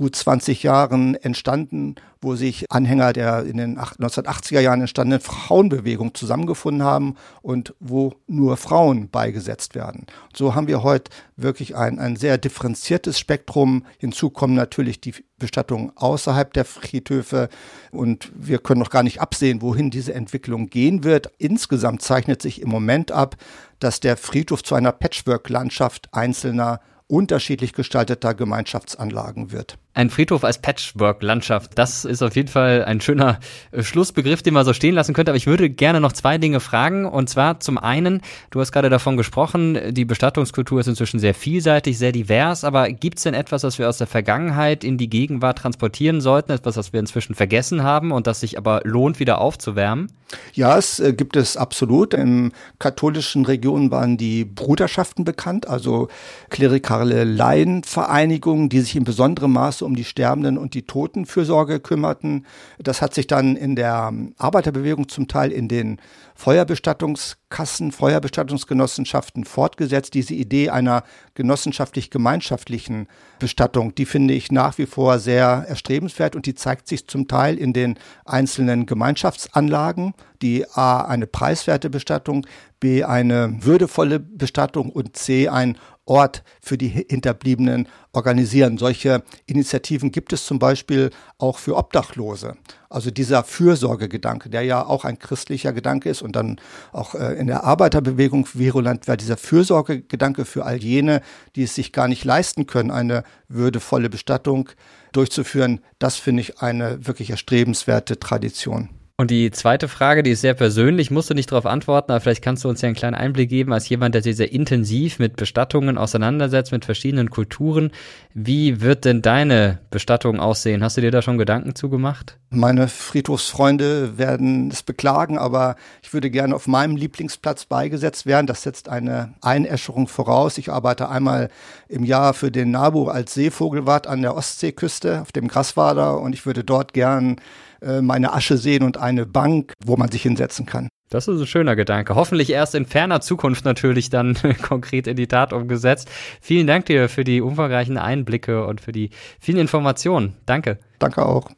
gut 20 Jahren entstanden, wo sich Anhänger der in den 1980er Jahren entstandenen Frauenbewegung zusammengefunden haben und wo nur Frauen beigesetzt werden. So haben wir heute wirklich ein, ein sehr differenziertes Spektrum. Hinzu kommen natürlich die Bestattungen außerhalb der Friedhöfe und wir können noch gar nicht absehen, wohin diese Entwicklung gehen wird. Insgesamt zeichnet sich im Moment ab, dass der Friedhof zu einer Patchwork-Landschaft einzelner unterschiedlich gestalteter Gemeinschaftsanlagen wird. Ein Friedhof als Patchwork-Landschaft, das ist auf jeden Fall ein schöner äh, Schlussbegriff, den man so stehen lassen könnte. Aber ich würde gerne noch zwei Dinge fragen. Und zwar zum einen, du hast gerade davon gesprochen, die Bestattungskultur ist inzwischen sehr vielseitig, sehr divers. Aber gibt es denn etwas, was wir aus der Vergangenheit in die Gegenwart transportieren sollten? Etwas, was wir inzwischen vergessen haben und das sich aber lohnt, wieder aufzuwärmen? Ja, es äh, gibt es absolut. In katholischen Regionen waren die Bruderschaften bekannt, also klerikale Laienvereinigungen, die sich in besonderem Maße um die Sterbenden und die Totenfürsorge kümmerten. Das hat sich dann in der Arbeiterbewegung zum Teil in den Feuerbestattungskassen, Feuerbestattungsgenossenschaften fortgesetzt. Diese Idee einer genossenschaftlich-gemeinschaftlichen Bestattung, die finde ich nach wie vor sehr erstrebenswert und die zeigt sich zum Teil in den einzelnen Gemeinschaftsanlagen, die A eine preiswerte Bestattung, B eine würdevolle Bestattung und C ein Ort für die Hinterbliebenen organisieren. Solche Initiativen gibt es zum Beispiel auch für Obdachlose. Also dieser Fürsorgegedanke, der ja auch ein christlicher Gedanke ist und dann auch äh, in der Arbeiterbewegung virulent war, dieser Fürsorgegedanke für all jene, die es sich gar nicht leisten können, eine würdevolle Bestattung durchzuführen, das finde ich eine wirklich erstrebenswerte Tradition. Und die zweite Frage, die ist sehr persönlich, musst du nicht darauf antworten, aber vielleicht kannst du uns ja einen kleinen Einblick geben, als jemand, der sich sehr intensiv mit Bestattungen auseinandersetzt, mit verschiedenen Kulturen. Wie wird denn deine Bestattung aussehen? Hast du dir da schon Gedanken zugemacht? Meine Friedhofsfreunde werden es beklagen, aber ich würde gerne auf meinem Lieblingsplatz beigesetzt werden. Das setzt eine Einäscherung voraus. Ich arbeite einmal im Jahr für den NABU als Seevogelwart an der Ostseeküste auf dem Graswader und ich würde dort gern äh, meine Asche sehen und eine Bank, wo man sich hinsetzen kann. Das ist ein schöner Gedanke. Hoffentlich erst in ferner Zukunft natürlich dann konkret in die Tat umgesetzt. Vielen Dank dir für die umfangreichen Einblicke und für die vielen Informationen. Danke. Danke auch.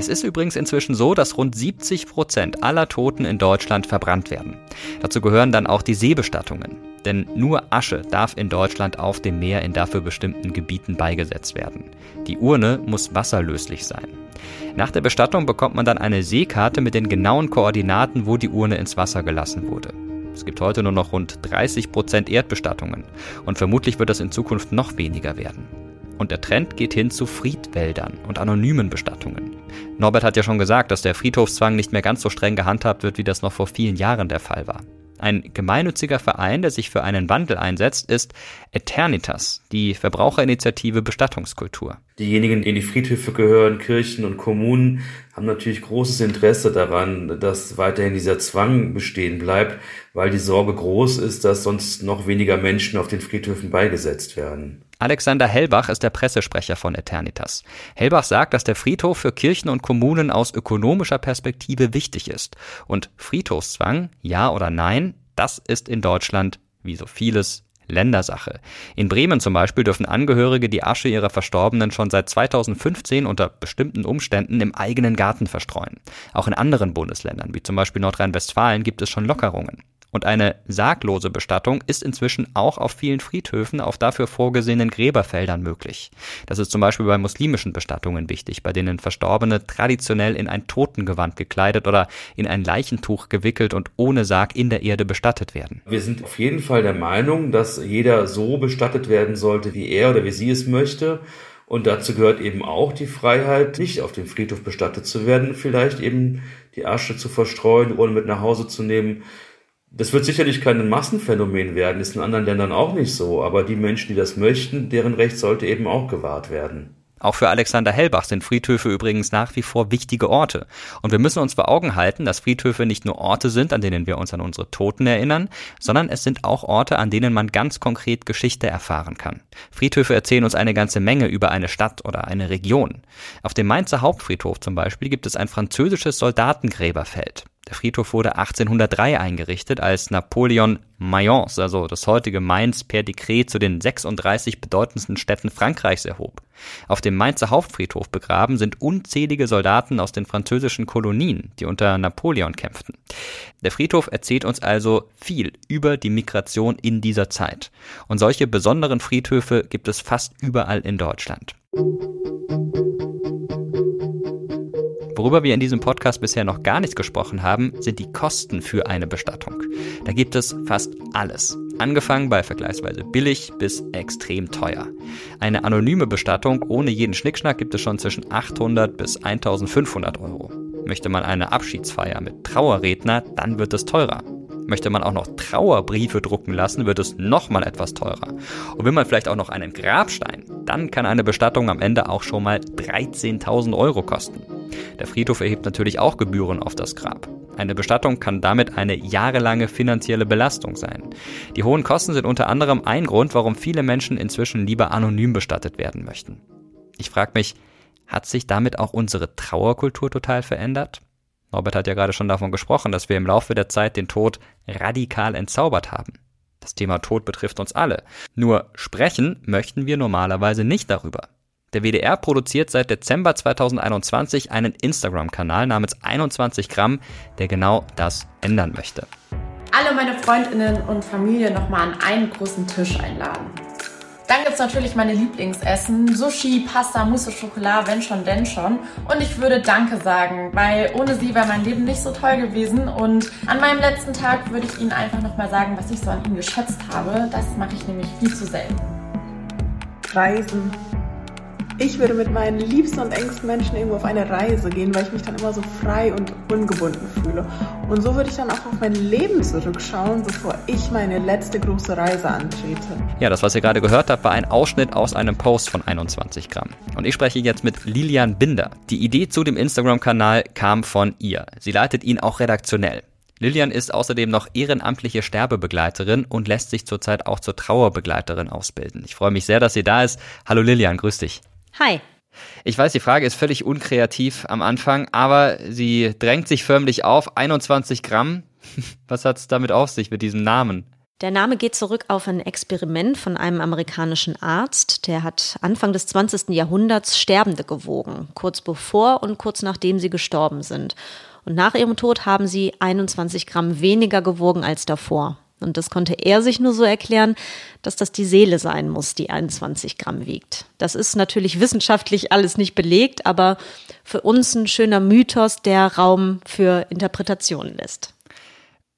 Es ist übrigens inzwischen so, dass rund 70 Prozent aller Toten in Deutschland verbrannt werden. Dazu gehören dann auch die Seebestattungen. Denn nur Asche darf in Deutschland auf dem Meer in dafür bestimmten Gebieten beigesetzt werden. Die Urne muss wasserlöslich sein. Nach der Bestattung bekommt man dann eine Seekarte mit den genauen Koordinaten, wo die Urne ins Wasser gelassen wurde. Es gibt heute nur noch rund 30 Prozent Erdbestattungen und vermutlich wird das in Zukunft noch weniger werden. Und der Trend geht hin zu Friedwäldern und anonymen Bestattungen. Norbert hat ja schon gesagt, dass der Friedhofszwang nicht mehr ganz so streng gehandhabt wird, wie das noch vor vielen Jahren der Fall war. Ein gemeinnütziger Verein, der sich für einen Wandel einsetzt, ist Eternitas, die Verbraucherinitiative Bestattungskultur. Diejenigen, die in die Friedhöfe gehören, Kirchen und Kommunen, haben natürlich großes Interesse daran, dass weiterhin dieser Zwang bestehen bleibt, weil die Sorge groß ist, dass sonst noch weniger Menschen auf den Friedhöfen beigesetzt werden. Alexander Hellbach ist der Pressesprecher von Eternitas. Hellbach sagt, dass der Friedhof für Kirchen und Kommunen aus ökonomischer Perspektive wichtig ist. Und Friedhofszwang, ja oder nein, das ist in Deutschland, wie so vieles, Ländersache. In Bremen zum Beispiel dürfen Angehörige die Asche ihrer Verstorbenen schon seit 2015 unter bestimmten Umständen im eigenen Garten verstreuen. Auch in anderen Bundesländern, wie zum Beispiel Nordrhein-Westfalen, gibt es schon Lockerungen. Und eine sarglose Bestattung ist inzwischen auch auf vielen Friedhöfen auf dafür vorgesehenen Gräberfeldern möglich. Das ist zum Beispiel bei muslimischen Bestattungen wichtig, bei denen Verstorbene traditionell in ein Totengewand gekleidet oder in ein Leichentuch gewickelt und ohne Sarg in der Erde bestattet werden. Wir sind auf jeden Fall der Meinung, dass jeder so bestattet werden sollte, wie er oder wie sie es möchte. Und dazu gehört eben auch die Freiheit, nicht auf dem Friedhof bestattet zu werden, vielleicht eben die Asche zu verstreuen, ohne mit nach Hause zu nehmen. Das wird sicherlich kein Massenphänomen werden, ist in anderen Ländern auch nicht so, aber die Menschen, die das möchten, deren Recht sollte eben auch gewahrt werden. Auch für Alexander Hellbach sind Friedhöfe übrigens nach wie vor wichtige Orte. Und wir müssen uns vor Augen halten, dass Friedhöfe nicht nur Orte sind, an denen wir uns an unsere Toten erinnern, sondern es sind auch Orte, an denen man ganz konkret Geschichte erfahren kann. Friedhöfe erzählen uns eine ganze Menge über eine Stadt oder eine Region. Auf dem Mainzer Hauptfriedhof zum Beispiel gibt es ein französisches Soldatengräberfeld. Der Friedhof wurde 1803 eingerichtet, als Napoleon Mayence, also das heutige Mainz, per Dekret zu den 36 bedeutendsten Städten Frankreichs erhob. Auf dem Mainzer Hauptfriedhof begraben sind unzählige Soldaten aus den französischen Kolonien, die unter Napoleon kämpften. Der Friedhof erzählt uns also viel über die Migration in dieser Zeit. Und solche besonderen Friedhöfe gibt es fast überall in Deutschland. Worüber wir in diesem Podcast bisher noch gar nicht gesprochen haben, sind die Kosten für eine Bestattung. Da gibt es fast alles. Angefangen bei vergleichsweise billig bis extrem teuer. Eine anonyme Bestattung ohne jeden Schnickschnack gibt es schon zwischen 800 bis 1500 Euro. Möchte man eine Abschiedsfeier mit Trauerredner, dann wird es teurer. Möchte man auch noch Trauerbriefe drucken lassen, wird es nochmal etwas teurer. Und will man vielleicht auch noch einen Grabstein, dann kann eine Bestattung am Ende auch schon mal 13.000 Euro kosten. Der Friedhof erhebt natürlich auch Gebühren auf das Grab. Eine Bestattung kann damit eine jahrelange finanzielle Belastung sein. Die hohen Kosten sind unter anderem ein Grund, warum viele Menschen inzwischen lieber anonym bestattet werden möchten. Ich frage mich, hat sich damit auch unsere Trauerkultur total verändert? Norbert hat ja gerade schon davon gesprochen, dass wir im Laufe der Zeit den Tod radikal entzaubert haben. Das Thema Tod betrifft uns alle. Nur sprechen möchten wir normalerweise nicht darüber. Der WDR produziert seit Dezember 2021 einen Instagram-Kanal namens 21 Gramm, der genau das ändern möchte. Alle meine Freundinnen und Familie nochmal an einen großen Tisch einladen. Dann gibt es natürlich meine Lieblingsessen. Sushi, Pasta, Mousse Schokolade, wenn schon, denn schon. Und ich würde Danke sagen, weil ohne sie wäre mein Leben nicht so toll gewesen. Und an meinem letzten Tag würde ich Ihnen einfach nochmal sagen, was ich so an Ihnen geschätzt habe. Das mache ich nämlich viel zu selten. Reisen. Ich würde mit meinen liebsten und engsten Menschen irgendwo auf eine Reise gehen, weil ich mich dann immer so frei und ungebunden fühle. Und so würde ich dann auch auf mein Leben zurückschauen, bevor ich meine letzte große Reise antrete. Ja, das, was ihr gerade gehört habt, war ein Ausschnitt aus einem Post von 21 Gramm. Und ich spreche jetzt mit Lilian Binder. Die Idee zu dem Instagram-Kanal kam von ihr. Sie leitet ihn auch redaktionell. Lilian ist außerdem noch ehrenamtliche Sterbebegleiterin und lässt sich zurzeit auch zur Trauerbegleiterin ausbilden. Ich freue mich sehr, dass sie da ist. Hallo Lilian, grüß dich. Hi. Ich weiß, die Frage ist völlig unkreativ am Anfang, aber sie drängt sich förmlich auf. 21 Gramm. Was hat es damit auf sich mit diesem Namen? Der Name geht zurück auf ein Experiment von einem amerikanischen Arzt. Der hat Anfang des 20. Jahrhunderts Sterbende gewogen, kurz bevor und kurz nachdem sie gestorben sind. Und nach ihrem Tod haben sie 21 Gramm weniger gewogen als davor. Und das konnte er sich nur so erklären, dass das die Seele sein muss, die 21 Gramm wiegt. Das ist natürlich wissenschaftlich alles nicht belegt, aber für uns ein schöner Mythos, der Raum für Interpretationen lässt.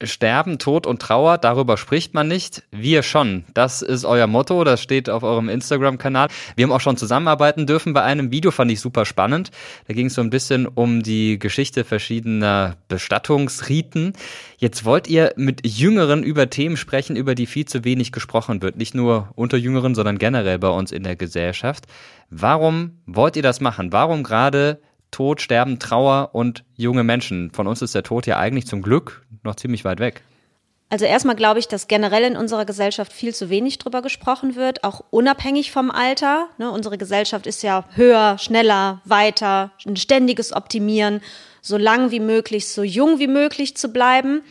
Sterben, Tod und Trauer, darüber spricht man nicht. Wir schon. Das ist euer Motto, das steht auf eurem Instagram-Kanal. Wir haben auch schon zusammenarbeiten dürfen bei einem Video, fand ich super spannend. Da ging es so ein bisschen um die Geschichte verschiedener Bestattungsriten. Jetzt wollt ihr mit Jüngeren über Themen sprechen, über die viel zu wenig gesprochen wird. Nicht nur unter Jüngeren, sondern generell bei uns in der Gesellschaft. Warum wollt ihr das machen? Warum gerade Tod, Sterben, Trauer und junge Menschen? Von uns ist der Tod ja eigentlich zum Glück noch ziemlich weit weg. Also erstmal glaube ich, dass generell in unserer Gesellschaft viel zu wenig drüber gesprochen wird, auch unabhängig vom Alter. Ne, unsere Gesellschaft ist ja höher, schneller, weiter, ein ständiges Optimieren, so lang wie möglich, so jung wie möglich zu bleiben.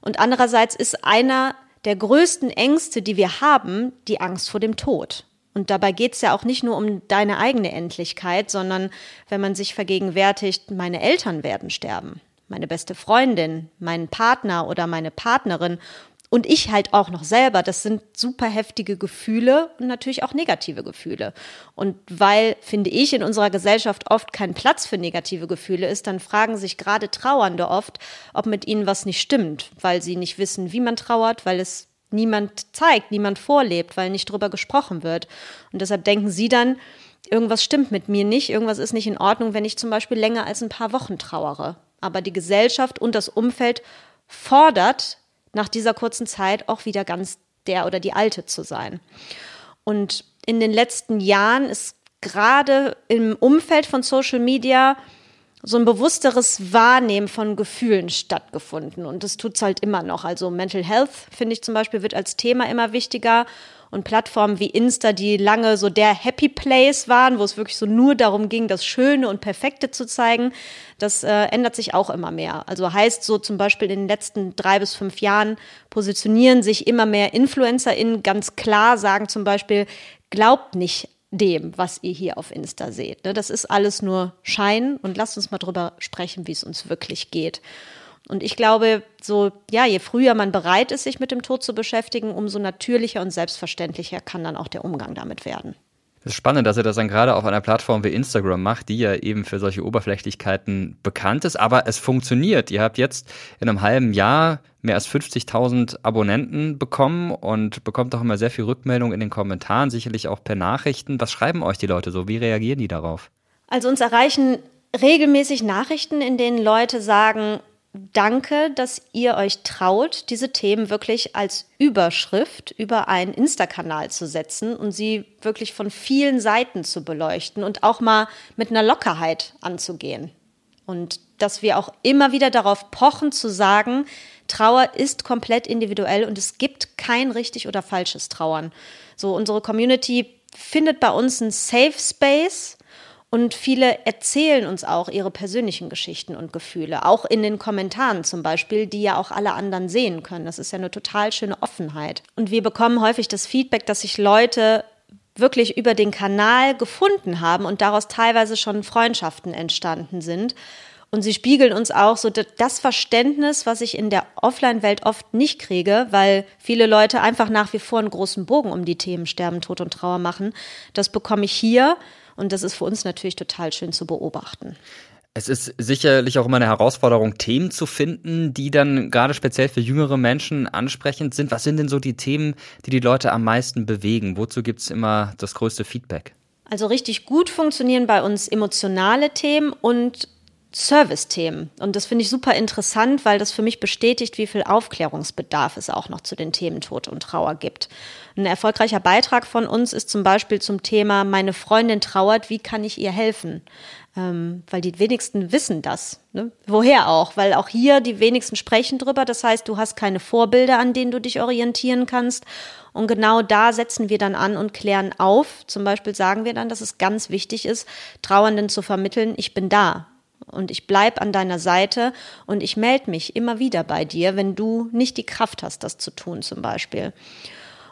Und andererseits ist einer der größten Ängste, die wir haben, die Angst vor dem Tod. Und dabei geht es ja auch nicht nur um deine eigene Endlichkeit, sondern wenn man sich vergegenwärtigt, meine Eltern werden sterben meine beste Freundin, meinen Partner oder meine Partnerin und ich halt auch noch selber, das sind super heftige Gefühle und natürlich auch negative Gefühle. Und weil, finde ich, in unserer Gesellschaft oft kein Platz für negative Gefühle ist, dann fragen sich gerade Trauernde oft, ob mit ihnen was nicht stimmt, weil sie nicht wissen, wie man trauert, weil es niemand zeigt, niemand vorlebt, weil nicht drüber gesprochen wird. Und deshalb denken sie dann, irgendwas stimmt mit mir nicht, irgendwas ist nicht in Ordnung, wenn ich zum Beispiel länger als ein paar Wochen trauere aber die Gesellschaft und das Umfeld fordert, nach dieser kurzen Zeit auch wieder ganz der oder die Alte zu sein. Und in den letzten Jahren ist gerade im Umfeld von Social Media so ein bewussteres Wahrnehmen von Gefühlen stattgefunden. Und das tut es halt immer noch. Also Mental Health, finde ich zum Beispiel, wird als Thema immer wichtiger und Plattformen wie Insta, die lange so der Happy Place waren, wo es wirklich so nur darum ging, das Schöne und Perfekte zu zeigen, das äh, ändert sich auch immer mehr. Also heißt so zum Beispiel in den letzten drei bis fünf Jahren positionieren sich immer mehr InfluencerInnen ganz klar, sagen zum Beispiel, glaubt nicht dem, was ihr hier auf Insta seht. Ne? Das ist alles nur Schein und lasst uns mal drüber sprechen, wie es uns wirklich geht. Und ich glaube, so, ja, je früher man bereit ist, sich mit dem Tod zu beschäftigen, umso natürlicher und selbstverständlicher kann dann auch der Umgang damit werden. Es ist spannend, dass ihr das dann gerade auf einer Plattform wie Instagram macht, die ja eben für solche Oberflächlichkeiten bekannt ist. Aber es funktioniert. Ihr habt jetzt in einem halben Jahr mehr als 50.000 Abonnenten bekommen und bekommt auch immer sehr viel Rückmeldung in den Kommentaren, sicherlich auch per Nachrichten. Was schreiben euch die Leute so? Wie reagieren die darauf? Also uns erreichen regelmäßig Nachrichten, in denen Leute sagen, danke, dass ihr euch traut, diese Themen wirklich als Überschrift über einen Insta-Kanal zu setzen und sie wirklich von vielen Seiten zu beleuchten und auch mal mit einer Lockerheit anzugehen. Und dass wir auch immer wieder darauf pochen zu sagen, Trauer ist komplett individuell und es gibt kein richtig oder falsches Trauern. So, unsere Community findet bei uns einen Safe Space, und viele erzählen uns auch ihre persönlichen Geschichten und Gefühle, auch in den Kommentaren zum Beispiel, die ja auch alle anderen sehen können. Das ist ja eine total schöne Offenheit. Und wir bekommen häufig das Feedback, dass sich Leute wirklich über den Kanal gefunden haben und daraus teilweise schon Freundschaften entstanden sind. Und sie spiegeln uns auch so das Verständnis, was ich in der Offline-Welt oft nicht kriege, weil viele Leute einfach nach wie vor einen großen Bogen um die Themen Sterben, Tod und Trauer machen. Das bekomme ich hier und das ist für uns natürlich total schön zu beobachten. Es ist sicherlich auch immer eine Herausforderung, Themen zu finden, die dann gerade speziell für jüngere Menschen ansprechend sind. Was sind denn so die Themen, die die Leute am meisten bewegen? Wozu gibt es immer das größte Feedback? Also richtig gut funktionieren bei uns emotionale Themen und Service-Themen. Und das finde ich super interessant, weil das für mich bestätigt, wie viel Aufklärungsbedarf es auch noch zu den Themen Tod und Trauer gibt. Ein erfolgreicher Beitrag von uns ist zum Beispiel zum Thema Meine Freundin trauert, wie kann ich ihr helfen? Ähm, weil die wenigsten wissen das. Ne? Woher auch? Weil auch hier die wenigsten sprechen drüber. Das heißt, du hast keine Vorbilder, an denen du dich orientieren kannst. Und genau da setzen wir dann an und klären auf. Zum Beispiel sagen wir dann, dass es ganz wichtig ist, Trauernden zu vermitteln, ich bin da und ich bleib an deiner Seite und ich melde mich immer wieder bei dir, wenn du nicht die Kraft hast, das zu tun zum Beispiel.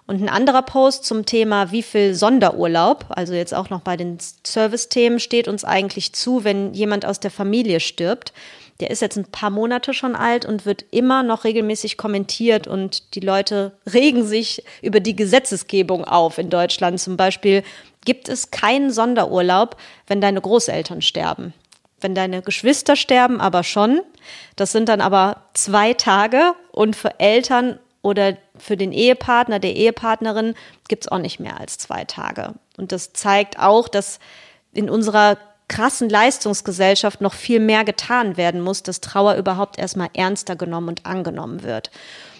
Und ein anderer Post zum Thema, wie viel Sonderurlaub, also jetzt auch noch bei den Service-Themen, steht uns eigentlich zu, wenn jemand aus der Familie stirbt. Der ist jetzt ein paar Monate schon alt und wird immer noch regelmäßig kommentiert und die Leute regen sich über die Gesetzesgebung auf in Deutschland. Zum Beispiel gibt es keinen Sonderurlaub, wenn deine Großeltern sterben wenn deine Geschwister sterben, aber schon. Das sind dann aber zwei Tage und für Eltern oder für den Ehepartner, der Ehepartnerin gibt es auch nicht mehr als zwei Tage. Und das zeigt auch, dass in unserer krassen Leistungsgesellschaft noch viel mehr getan werden muss, dass Trauer überhaupt erstmal ernster genommen und angenommen wird.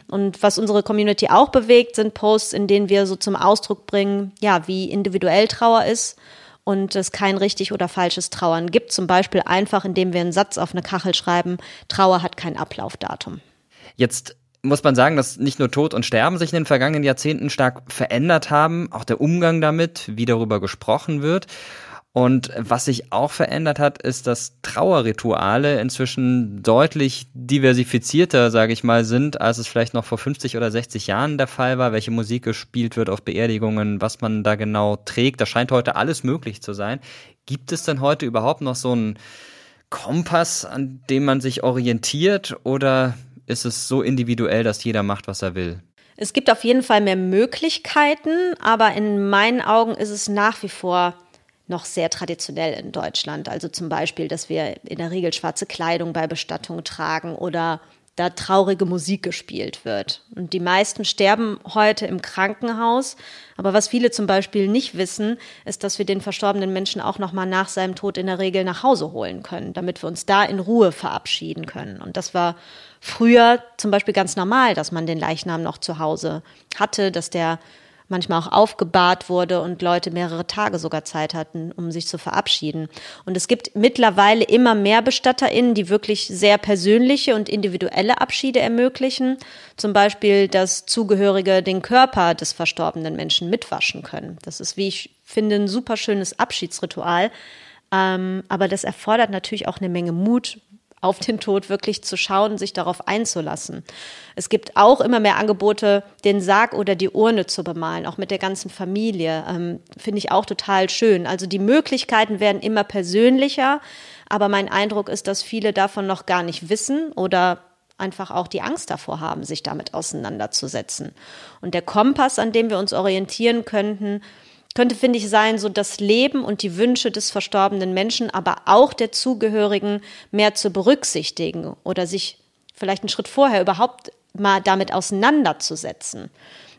Und was unsere Community auch bewegt, sind Posts, in denen wir so zum Ausdruck bringen, ja, wie individuell Trauer ist und es kein richtig oder falsches Trauern gibt. Zum Beispiel einfach, indem wir einen Satz auf eine Kachel schreiben, Trauer hat kein Ablaufdatum. Jetzt muss man sagen, dass nicht nur Tod und Sterben sich in den vergangenen Jahrzehnten stark verändert haben, auch der Umgang damit, wie darüber gesprochen wird. Und was sich auch verändert hat, ist, dass Trauerrituale inzwischen deutlich diversifizierter, sage ich mal, sind, als es vielleicht noch vor 50 oder 60 Jahren der Fall war. Welche Musik gespielt wird auf Beerdigungen, was man da genau trägt, da scheint heute alles möglich zu sein. Gibt es denn heute überhaupt noch so einen Kompass, an dem man sich orientiert, oder ist es so individuell, dass jeder macht, was er will? Es gibt auf jeden Fall mehr Möglichkeiten, aber in meinen Augen ist es nach wie vor noch sehr traditionell in Deutschland. Also zum Beispiel, dass wir in der Regel schwarze Kleidung bei Bestattungen tragen oder da traurige Musik gespielt wird. Und die meisten sterben heute im Krankenhaus. Aber was viele zum Beispiel nicht wissen, ist, dass wir den verstorbenen Menschen auch noch mal nach seinem Tod in der Regel nach Hause holen können, damit wir uns da in Ruhe verabschieden können. Und das war früher zum Beispiel ganz normal, dass man den Leichnam noch zu Hause hatte, dass der manchmal auch aufgebahrt wurde und Leute mehrere Tage sogar Zeit hatten, um sich zu verabschieden. Und es gibt mittlerweile immer mehr BestatterInnen, die wirklich sehr persönliche und individuelle Abschiede ermöglichen. Zum Beispiel, dass Zugehörige den Körper des verstorbenen Menschen mitwaschen können. Das ist, wie ich finde, ein super schönes Abschiedsritual. Ähm, aber das erfordert natürlich auch eine Menge Mut, auf den Tod wirklich zu schauen, sich darauf einzulassen. Es gibt auch immer mehr Angebote, den Sarg oder die Urne zu bemalen, auch mit der ganzen Familie. Ähm, Finde ich auch total schön. Also die Möglichkeiten werden immer persönlicher, aber mein Eindruck ist, dass viele davon noch gar nicht wissen oder einfach auch die Angst davor haben, sich damit auseinanderzusetzen. Und der Kompass, an dem wir uns orientieren könnten, könnte, finde ich, sein, so das Leben und die Wünsche des verstorbenen Menschen, aber auch der Zugehörigen mehr zu berücksichtigen oder sich vielleicht einen Schritt vorher überhaupt mal damit auseinanderzusetzen.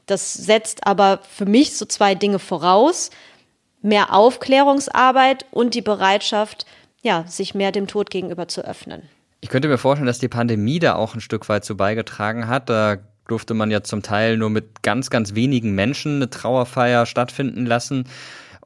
Das setzt aber für mich so zwei Dinge voraus. Mehr Aufklärungsarbeit und die Bereitschaft, ja, sich mehr dem Tod gegenüber zu öffnen. Ich könnte mir vorstellen, dass die Pandemie da auch ein Stück weit zu beigetragen hat. Da durfte man ja zum Teil nur mit ganz, ganz wenigen Menschen eine Trauerfeier stattfinden lassen.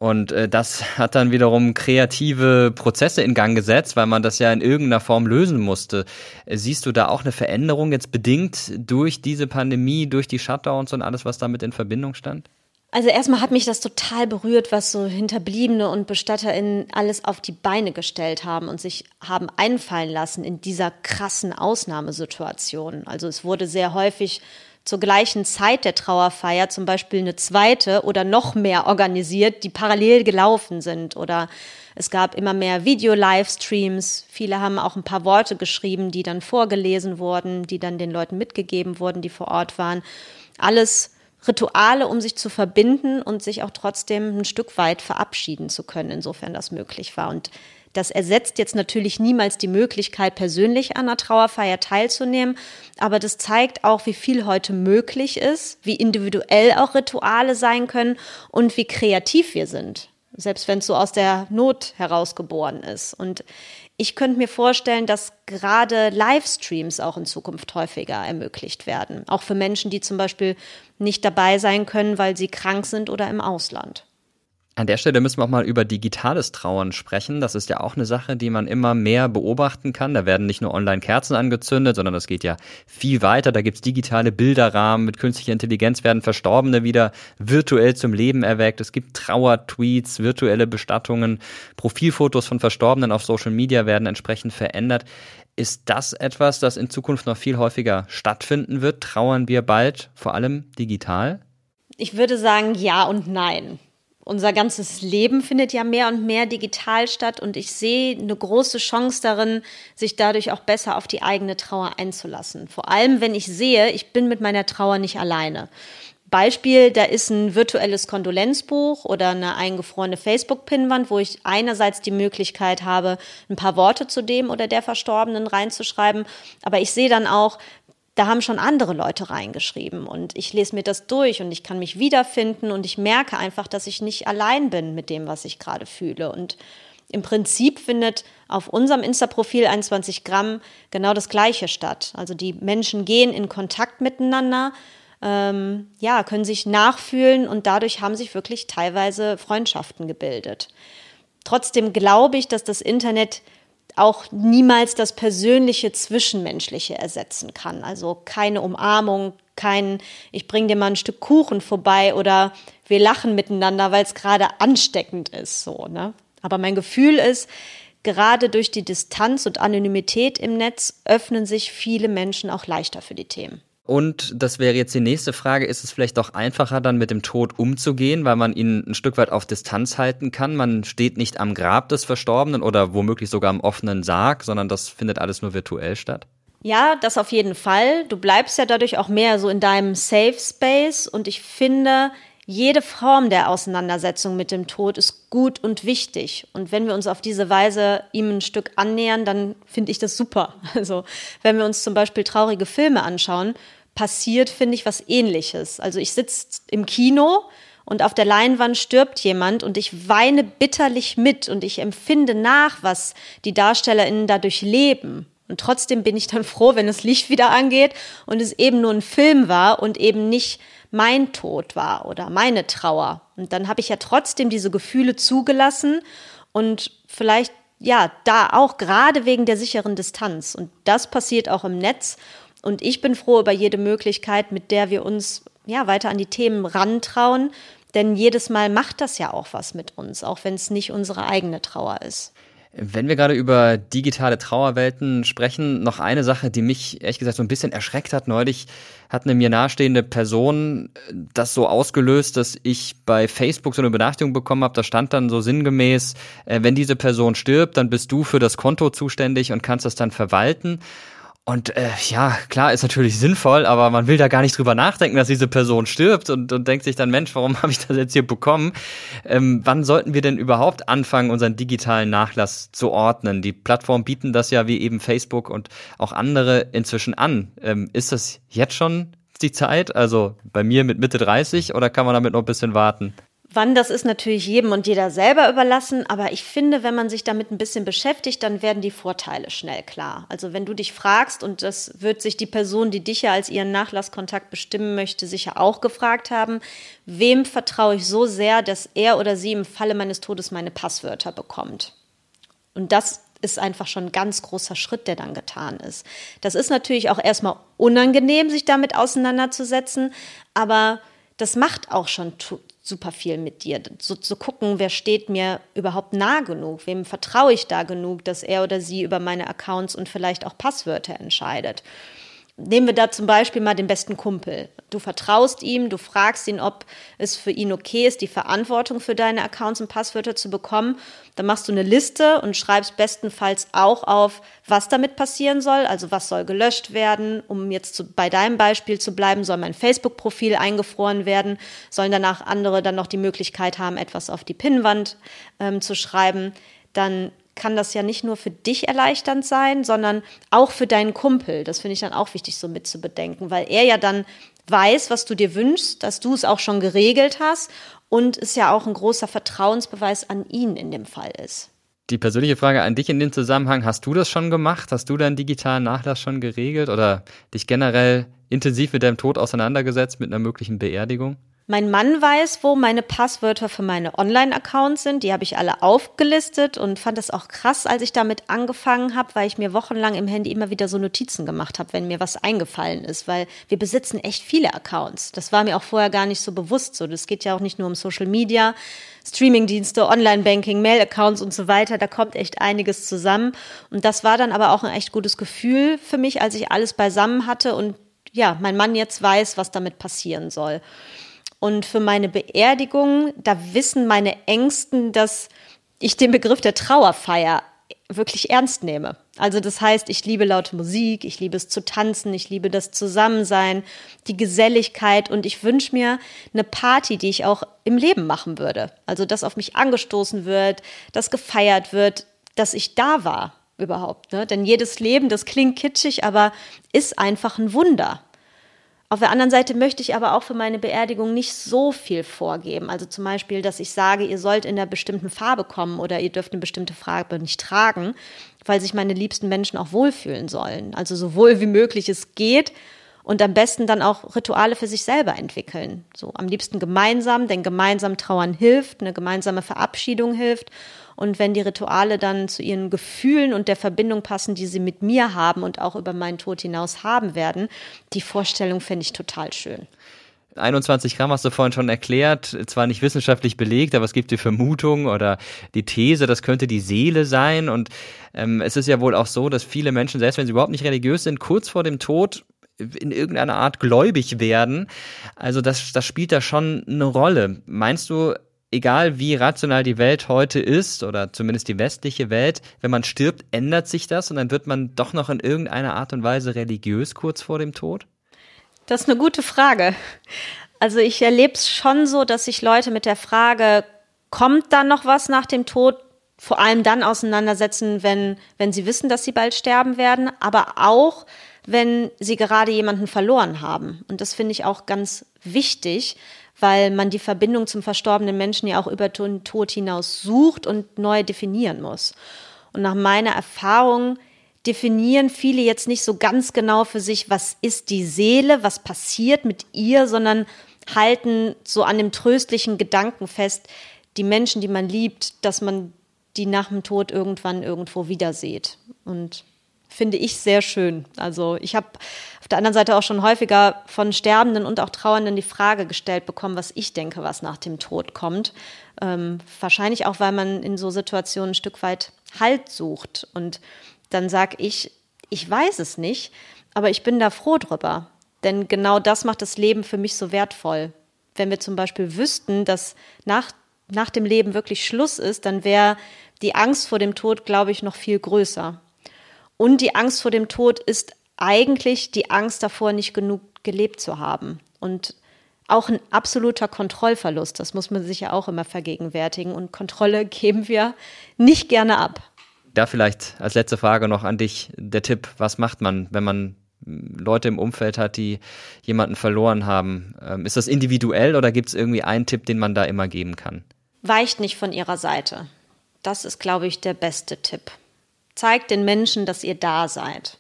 Und äh, das hat dann wiederum kreative Prozesse in Gang gesetzt, weil man das ja in irgendeiner Form lösen musste. Siehst du da auch eine Veränderung jetzt bedingt durch diese Pandemie, durch die Shutdowns und alles, was damit in Verbindung stand? Also erstmal hat mich das total berührt, was so Hinterbliebene und BestatterInnen alles auf die Beine gestellt haben und sich haben einfallen lassen in dieser krassen Ausnahmesituation. Also es wurde sehr häufig zur gleichen Zeit der Trauerfeier zum Beispiel eine zweite oder noch mehr organisiert, die parallel gelaufen sind. Oder es gab immer mehr Video-Livestreams. Viele haben auch ein paar Worte geschrieben, die dann vorgelesen wurden, die dann den Leuten mitgegeben wurden, die vor Ort waren. Alles Rituale, um sich zu verbinden und sich auch trotzdem ein Stück weit verabschieden zu können, insofern das möglich war. Und das ersetzt jetzt natürlich niemals die Möglichkeit, persönlich an einer Trauerfeier teilzunehmen, aber das zeigt auch, wie viel heute möglich ist, wie individuell auch Rituale sein können und wie kreativ wir sind, selbst wenn es so aus der Not herausgeboren ist. Und ich könnte mir vorstellen, dass gerade Livestreams auch in Zukunft häufiger ermöglicht werden. Auch für Menschen, die zum Beispiel nicht dabei sein können, weil sie krank sind oder im Ausland. An der Stelle müssen wir auch mal über digitales Trauern sprechen. Das ist ja auch eine Sache, die man immer mehr beobachten kann. Da werden nicht nur online Kerzen angezündet, sondern das geht ja viel weiter. Da gibt's digitale Bilderrahmen mit künstlicher Intelligenz, werden Verstorbene wieder virtuell zum Leben erweckt. Es gibt Trauertweets, virtuelle Bestattungen, Profilfotos von Verstorbenen auf Social Media werden entsprechend verändert. Ist das etwas, das in Zukunft noch viel häufiger stattfinden wird? Trauern wir bald vor allem digital? Ich würde sagen ja und nein unser ganzes Leben findet ja mehr und mehr digital statt und ich sehe eine große Chance darin, sich dadurch auch besser auf die eigene Trauer einzulassen. Vor allem, wenn ich sehe, ich bin mit meiner Trauer nicht alleine. Beispiel, da ist ein virtuelles Kondolenzbuch oder eine eingefrorene Facebook-Pinnwand, wo ich einerseits die Möglichkeit habe, ein paar Worte zu dem oder der Verstorbenen reinzuschreiben, aber ich sehe dann auch, da haben schon andere Leute reingeschrieben und ich lese mir das durch und ich kann mich wiederfinden und ich merke einfach, dass ich nicht allein bin mit dem, was ich gerade fühle. Und im Prinzip findet auf unserem Insta-Profil 21 Gramm genau das Gleiche statt. Also die Menschen gehen in Kontakt miteinander, ähm, ja, können sich nachfühlen und dadurch haben sich wirklich teilweise Freundschaften gebildet. Trotzdem glaube ich, dass das Internet auch niemals das persönliche Zwischenmenschliche ersetzen kann. Also keine Umarmung, kein ich bring dir mal ein Stück Kuchen vorbei oder wir lachen miteinander, weil es gerade ansteckend ist, so, ne? Aber mein Gefühl ist, gerade durch die Distanz und Anonymität im Netz öffnen sich viele Menschen auch leichter für die Themen. Und das wäre jetzt die nächste Frage, ist es vielleicht doch einfacher, dann mit dem Tod umzugehen, weil man ihn ein Stück weit auf Distanz halten kann? Man steht nicht am Grab des Verstorbenen oder womöglich sogar am offenen Sarg, sondern das findet alles nur virtuell statt? Ja, das auf jeden Fall. Du bleibst ja dadurch auch mehr so in deinem Safe Space und ich finde, jede Form der Auseinandersetzung mit dem Tod ist gut und wichtig. Und wenn wir uns auf diese Weise ihm ein Stück annähern, dann finde ich das super. Also wenn wir uns zum Beispiel traurige Filme anschauen, passiert, finde ich, was ähnliches. Also ich sitze im Kino und auf der Leinwand stirbt jemand und ich weine bitterlich mit und ich empfinde nach, was die DarstellerInnen dadurch leben. Und trotzdem bin ich dann froh, wenn das Licht wieder angeht und es eben nur ein Film war und eben nicht mein Tod war oder meine Trauer. Und dann habe ich ja trotzdem diese Gefühle zugelassen und vielleicht ja, da auch gerade wegen der sicheren Distanz. Und das passiert auch im Netz. Und ich bin froh über jede Möglichkeit, mit der wir uns ja weiter an die Themen rantrauen. Denn jedes Mal macht das ja auch was mit uns, auch wenn es nicht unsere eigene Trauer ist. Wenn wir gerade über digitale Trauerwelten sprechen, noch eine Sache, die mich ehrlich gesagt so ein bisschen erschreckt hat. Neulich hat eine mir nahestehende Person das so ausgelöst, dass ich bei Facebook so eine Benachrichtigung bekommen habe. Da stand dann so sinngemäß, äh, wenn diese Person stirbt, dann bist du für das Konto zuständig und kannst das dann verwalten. Und äh, ja, klar, ist natürlich sinnvoll, aber man will da gar nicht drüber nachdenken, dass diese Person stirbt und, und denkt sich dann, Mensch, warum habe ich das jetzt hier bekommen? Ähm, wann sollten wir denn überhaupt anfangen, unseren digitalen Nachlass zu ordnen? Die Plattformen bieten das ja wie eben Facebook und auch andere inzwischen an. Ähm, ist das jetzt schon die Zeit? Also bei mir mit Mitte 30 oder kann man damit noch ein bisschen warten? Wann das ist natürlich jedem und jeder selber überlassen, aber ich finde, wenn man sich damit ein bisschen beschäftigt, dann werden die Vorteile schnell klar. Also wenn du dich fragst, und das wird sich die Person, die dich ja als ihren Nachlasskontakt bestimmen möchte, sicher auch gefragt haben, wem vertraue ich so sehr, dass er oder sie im Falle meines Todes meine Passwörter bekommt? Und das ist einfach schon ein ganz großer Schritt, der dann getan ist. Das ist natürlich auch erstmal unangenehm, sich damit auseinanderzusetzen, aber das macht auch schon super viel mit dir. So zu gucken, wer steht mir überhaupt nah genug, wem vertraue ich da genug, dass er oder sie über meine Accounts und vielleicht auch Passwörter entscheidet. Nehmen wir da zum Beispiel mal den besten Kumpel. Du vertraust ihm, du fragst ihn, ob es für ihn okay ist, die Verantwortung für deine Accounts und Passwörter zu bekommen. Dann machst du eine Liste und schreibst bestenfalls auch auf, was damit passieren soll. Also was soll gelöscht werden. Um jetzt zu, bei deinem Beispiel zu bleiben, soll mein Facebook-Profil eingefroren werden. Sollen danach andere dann noch die Möglichkeit haben, etwas auf die Pinnwand ähm, zu schreiben. Dann kann das ja nicht nur für dich erleichternd sein, sondern auch für deinen Kumpel. Das finde ich dann auch wichtig so mit zu bedenken, weil er ja dann weiß, was du dir wünschst, dass du es auch schon geregelt hast und es ja auch ein großer Vertrauensbeweis an ihn in dem Fall ist. Die persönliche Frage an dich in dem Zusammenhang, hast du das schon gemacht? Hast du deinen digitalen Nachlass schon geregelt oder dich generell intensiv mit deinem Tod auseinandergesetzt, mit einer möglichen Beerdigung? Mein Mann weiß, wo meine Passwörter für meine Online-Accounts sind. Die habe ich alle aufgelistet und fand das auch krass, als ich damit angefangen habe, weil ich mir wochenlang im Handy immer wieder so Notizen gemacht habe, wenn mir was eingefallen ist, weil wir besitzen echt viele Accounts. Das war mir auch vorher gar nicht so bewusst so. Das geht ja auch nicht nur um Social Media, Streamingdienste, Online-Banking, Mail-Accounts und so weiter. Da kommt echt einiges zusammen. Und das war dann aber auch ein echt gutes Gefühl für mich, als ich alles beisammen hatte und ja, mein Mann jetzt weiß, was damit passieren soll. Und für meine Beerdigung, da wissen meine Ängsten, dass ich den Begriff der Trauerfeier wirklich ernst nehme. Also das heißt, ich liebe laute Musik, ich liebe es zu tanzen, ich liebe das Zusammensein, die Geselligkeit und ich wünsche mir eine Party, die ich auch im Leben machen würde. Also dass auf mich angestoßen wird, dass gefeiert wird, dass ich da war überhaupt. Ne? Denn jedes Leben, das klingt kitschig, aber ist einfach ein Wunder. Auf der anderen Seite möchte ich aber auch für meine Beerdigung nicht so viel vorgeben. Also zum Beispiel, dass ich sage, ihr sollt in einer bestimmten Farbe kommen oder ihr dürft eine bestimmte Farbe nicht tragen, weil sich meine liebsten Menschen auch wohlfühlen sollen. Also so wohl wie möglich es geht und am besten dann auch Rituale für sich selber entwickeln. So am liebsten gemeinsam, denn gemeinsam trauern hilft, eine gemeinsame Verabschiedung hilft und wenn die Rituale dann zu ihren Gefühlen und der Verbindung passen, die sie mit mir haben und auch über meinen Tod hinaus haben werden, die Vorstellung finde ich total schön. 21 Gramm hast du vorhin schon erklärt, zwar nicht wissenschaftlich belegt, aber es gibt die Vermutung oder die These, das könnte die Seele sein. Und ähm, es ist ja wohl auch so, dass viele Menschen, selbst wenn sie überhaupt nicht religiös sind, kurz vor dem Tod in irgendeiner Art gläubig werden. Also das, das spielt da schon eine Rolle. Meinst du, egal wie rational die Welt heute ist, oder zumindest die westliche Welt, wenn man stirbt, ändert sich das und dann wird man doch noch in irgendeiner Art und Weise religiös kurz vor dem Tod? Das ist eine gute Frage. Also ich erlebe es schon so, dass sich Leute mit der Frage, kommt dann noch was nach dem Tod, vor allem dann auseinandersetzen, wenn, wenn sie wissen, dass sie bald sterben werden, aber auch, wenn sie gerade jemanden verloren haben. Und das finde ich auch ganz wichtig, weil man die Verbindung zum verstorbenen Menschen ja auch über den Tod hinaus sucht und neu definieren muss. Und nach meiner Erfahrung definieren viele jetzt nicht so ganz genau für sich, was ist die Seele, was passiert mit ihr, sondern halten so an dem tröstlichen Gedanken fest, die Menschen, die man liebt, dass man die nach dem Tod irgendwann irgendwo wieder sieht. Und finde ich sehr schön. Also ich habe der anderen Seite auch schon häufiger von Sterbenden und auch Trauernden die Frage gestellt bekommen, was ich denke, was nach dem Tod kommt. Ähm, wahrscheinlich auch, weil man in so Situationen ein Stück weit Halt sucht. Und dann sage ich, ich weiß es nicht, aber ich bin da froh drüber. Denn genau das macht das Leben für mich so wertvoll. Wenn wir zum Beispiel wüssten, dass nach, nach dem Leben wirklich Schluss ist, dann wäre die Angst vor dem Tod, glaube ich, noch viel größer. Und die Angst vor dem Tod ist eigentlich die Angst davor, nicht genug gelebt zu haben. Und auch ein absoluter Kontrollverlust, das muss man sich ja auch immer vergegenwärtigen. Und Kontrolle geben wir nicht gerne ab. Da vielleicht als letzte Frage noch an dich der Tipp, was macht man, wenn man Leute im Umfeld hat, die jemanden verloren haben. Ähm, ist das individuell oder gibt es irgendwie einen Tipp, den man da immer geben kann? Weicht nicht von ihrer Seite. Das ist, glaube ich, der beste Tipp. Zeigt den Menschen, dass ihr da seid.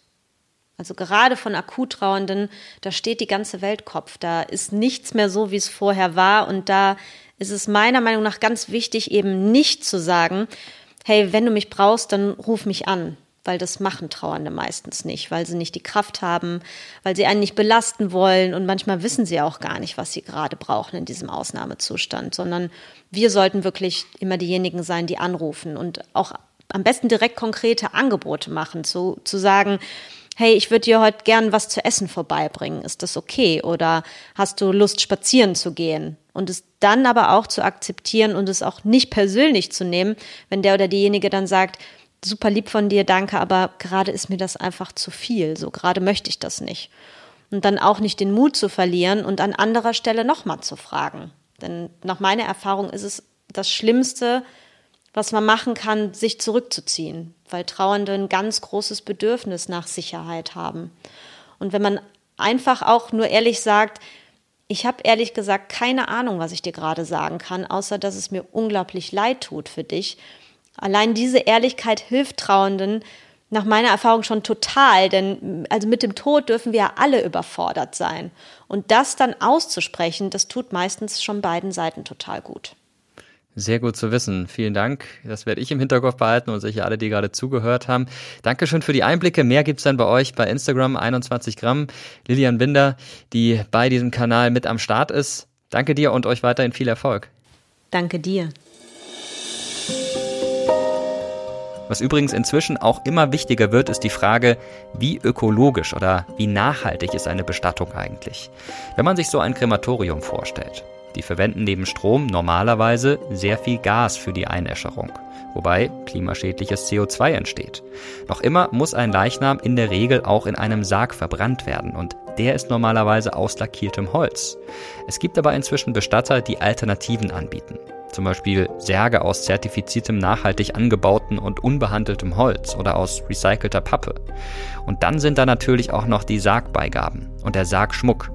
Also gerade von Akuttrauernden, da steht die ganze Welt Kopf. Da ist nichts mehr so, wie es vorher war. Und da ist es meiner Meinung nach ganz wichtig, eben nicht zu sagen, hey, wenn du mich brauchst, dann ruf mich an weil das machen Trauernde meistens nicht, weil sie nicht die Kraft haben, weil sie einen nicht belasten wollen und manchmal wissen sie auch gar nicht, was sie gerade brauchen in diesem Ausnahmezustand, sondern wir sollten wirklich immer diejenigen sein, die anrufen und auch am besten direkt konkrete Angebote machen, zu, zu sagen, hey, ich würde dir heute gern was zu essen vorbeibringen, ist das okay? Oder hast du Lust, spazieren zu gehen? Und es dann aber auch zu akzeptieren und es auch nicht persönlich zu nehmen, wenn der oder diejenige dann sagt, super lieb von dir, danke, aber gerade ist mir das einfach zu viel. So gerade möchte ich das nicht. Und dann auch nicht den Mut zu verlieren und an anderer Stelle nochmal zu fragen. Denn nach meiner Erfahrung ist es das Schlimmste, was man machen kann, sich zurückzuziehen, weil Trauernde ein ganz großes Bedürfnis nach Sicherheit haben. Und wenn man einfach auch nur ehrlich sagt, ich habe ehrlich gesagt keine Ahnung, was ich dir gerade sagen kann, außer dass es mir unglaublich leid tut für dich, Allein diese Ehrlichkeit hilft Trauenden nach meiner Erfahrung schon total, denn also mit dem Tod dürfen wir ja alle überfordert sein. Und das dann auszusprechen, das tut meistens schon beiden Seiten total gut. Sehr gut zu wissen. Vielen Dank. Das werde ich im Hinterkopf behalten und sicher alle, die gerade zugehört haben. Dankeschön für die Einblicke. Mehr gibt es dann bei euch bei Instagram 21 Gramm. Lilian Binder, die bei diesem Kanal mit am Start ist. Danke dir und euch weiterhin viel Erfolg. Danke dir. Was übrigens inzwischen auch immer wichtiger wird, ist die Frage, wie ökologisch oder wie nachhaltig ist eine Bestattung eigentlich? Wenn man sich so ein Krematorium vorstellt. Die verwenden neben Strom normalerweise sehr viel Gas für die Einäscherung, wobei klimaschädliches CO2 entsteht. Noch immer muss ein Leichnam in der Regel auch in einem Sarg verbrannt werden und der ist normalerweise aus lackiertem Holz. Es gibt aber inzwischen Bestatter, die Alternativen anbieten zum Beispiel Särge aus zertifiziertem, nachhaltig angebauten und unbehandeltem Holz oder aus recycelter Pappe. Und dann sind da natürlich auch noch die Sargbeigaben und der Sargschmuck.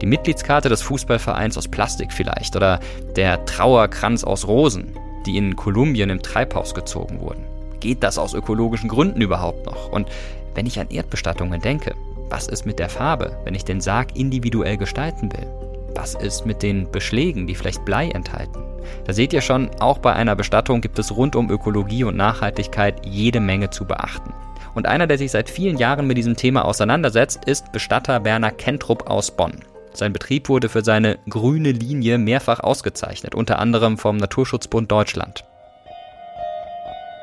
Die Mitgliedskarte des Fußballvereins aus Plastik vielleicht oder der Trauerkranz aus Rosen, die in Kolumbien im Treibhaus gezogen wurden. Geht das aus ökologischen Gründen überhaupt noch? Und wenn ich an Erdbestattungen denke, was ist mit der Farbe, wenn ich den Sarg individuell gestalten will? Was ist mit den Beschlägen, die vielleicht Blei enthalten? Da seht ihr schon, auch bei einer Bestattung gibt es rund um Ökologie und Nachhaltigkeit jede Menge zu beachten. Und einer, der sich seit vielen Jahren mit diesem Thema auseinandersetzt, ist Bestatter Werner Kentrup aus Bonn. Sein Betrieb wurde für seine grüne Linie mehrfach ausgezeichnet, unter anderem vom Naturschutzbund Deutschland.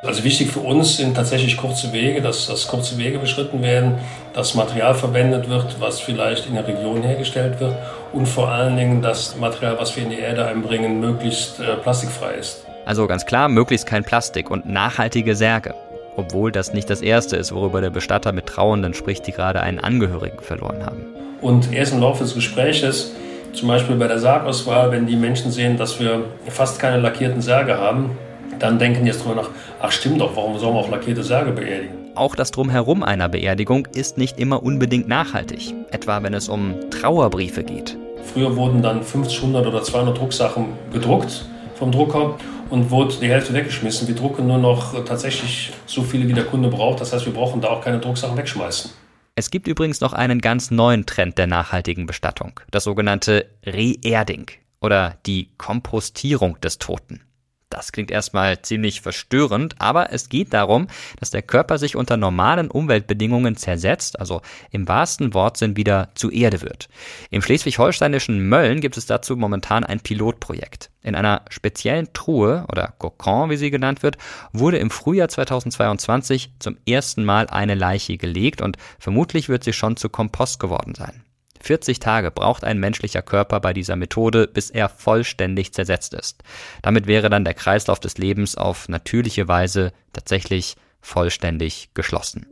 Also wichtig für uns sind tatsächlich kurze Wege, dass, dass kurze Wege beschritten werden, dass Material verwendet wird, was vielleicht in der Region hergestellt wird und vor allen Dingen das Material, was wir in die Erde einbringen, möglichst äh, plastikfrei ist. Also ganz klar, möglichst kein Plastik und nachhaltige Särge. Obwohl das nicht das erste ist, worüber der Bestatter mit Trauernden spricht, die gerade einen Angehörigen verloren haben. Und erst im Laufe des Gespräches, zum Beispiel bei der Sargauswahl, wenn die Menschen sehen, dass wir fast keine lackierten Särge haben, dann denken die jetzt drüber nach, ach stimmt doch, warum sollen wir auch lackierte Särge beerdigen? Auch das Drumherum einer Beerdigung ist nicht immer unbedingt nachhaltig, etwa wenn es um Trauerbriefe geht. Früher wurden dann 50, 100 oder 200 Drucksachen gedruckt vom Drucker und wurde die Hälfte weggeschmissen. Wir drucken nur noch tatsächlich so viele, wie der Kunde braucht. Das heißt, wir brauchen da auch keine Drucksachen wegschmeißen. Es gibt übrigens noch einen ganz neuen Trend der nachhaltigen Bestattung, das sogenannte Reerding oder die Kompostierung des Toten. Das klingt erstmal ziemlich verstörend, aber es geht darum, dass der Körper sich unter normalen Umweltbedingungen zersetzt, also im wahrsten Wortsinn wieder zu Erde wird. Im schleswig-holsteinischen Mölln gibt es dazu momentan ein Pilotprojekt. In einer speziellen Truhe oder Kokon, wie sie genannt wird, wurde im Frühjahr 2022 zum ersten Mal eine Leiche gelegt und vermutlich wird sie schon zu Kompost geworden sein. 40 Tage braucht ein menschlicher Körper bei dieser Methode, bis er vollständig zersetzt ist. Damit wäre dann der Kreislauf des Lebens auf natürliche Weise tatsächlich vollständig geschlossen.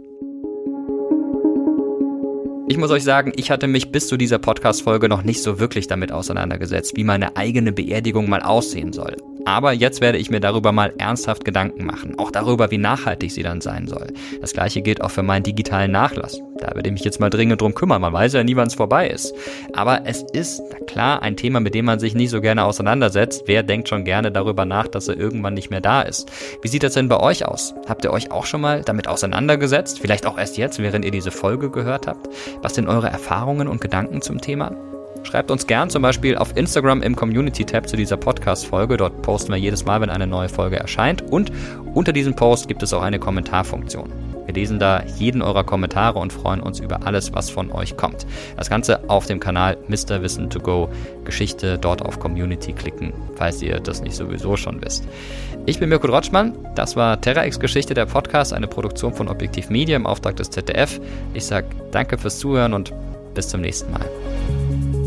Ich muss euch sagen, ich hatte mich bis zu dieser Podcast-Folge noch nicht so wirklich damit auseinandergesetzt, wie meine eigene Beerdigung mal aussehen soll. Aber jetzt werde ich mir darüber mal ernsthaft Gedanken machen, auch darüber, wie nachhaltig sie dann sein soll. Das gleiche gilt auch für meinen digitalen Nachlass. Da werde ich mich jetzt mal dringend drum kümmern, man weiß ja nie, wann es vorbei ist. Aber es ist, na klar, ein Thema, mit dem man sich nicht so gerne auseinandersetzt. Wer denkt schon gerne darüber nach, dass er irgendwann nicht mehr da ist? Wie sieht das denn bei euch aus? Habt ihr euch auch schon mal damit auseinandergesetzt? Vielleicht auch erst jetzt, während ihr diese Folge gehört habt? Was sind eure Erfahrungen und Gedanken zum Thema? Schreibt uns gern zum Beispiel auf Instagram im Community-Tab zu dieser Podcast-Folge. Dort posten wir jedes Mal, wenn eine neue Folge erscheint. Und unter diesem Post gibt es auch eine Kommentarfunktion. Wir lesen da jeden eurer Kommentare und freuen uns über alles, was von euch kommt. Das Ganze auf dem Kanal Mr. Wissen to Go. Geschichte dort auf Community klicken, falls ihr das nicht sowieso schon wisst. Ich bin Mirko Drotschmann. Das war TerraX Geschichte der Podcast, eine Produktion von Objektiv Media im Auftrag des ZDF. Ich sage danke fürs Zuhören und bis zum nächsten Mal.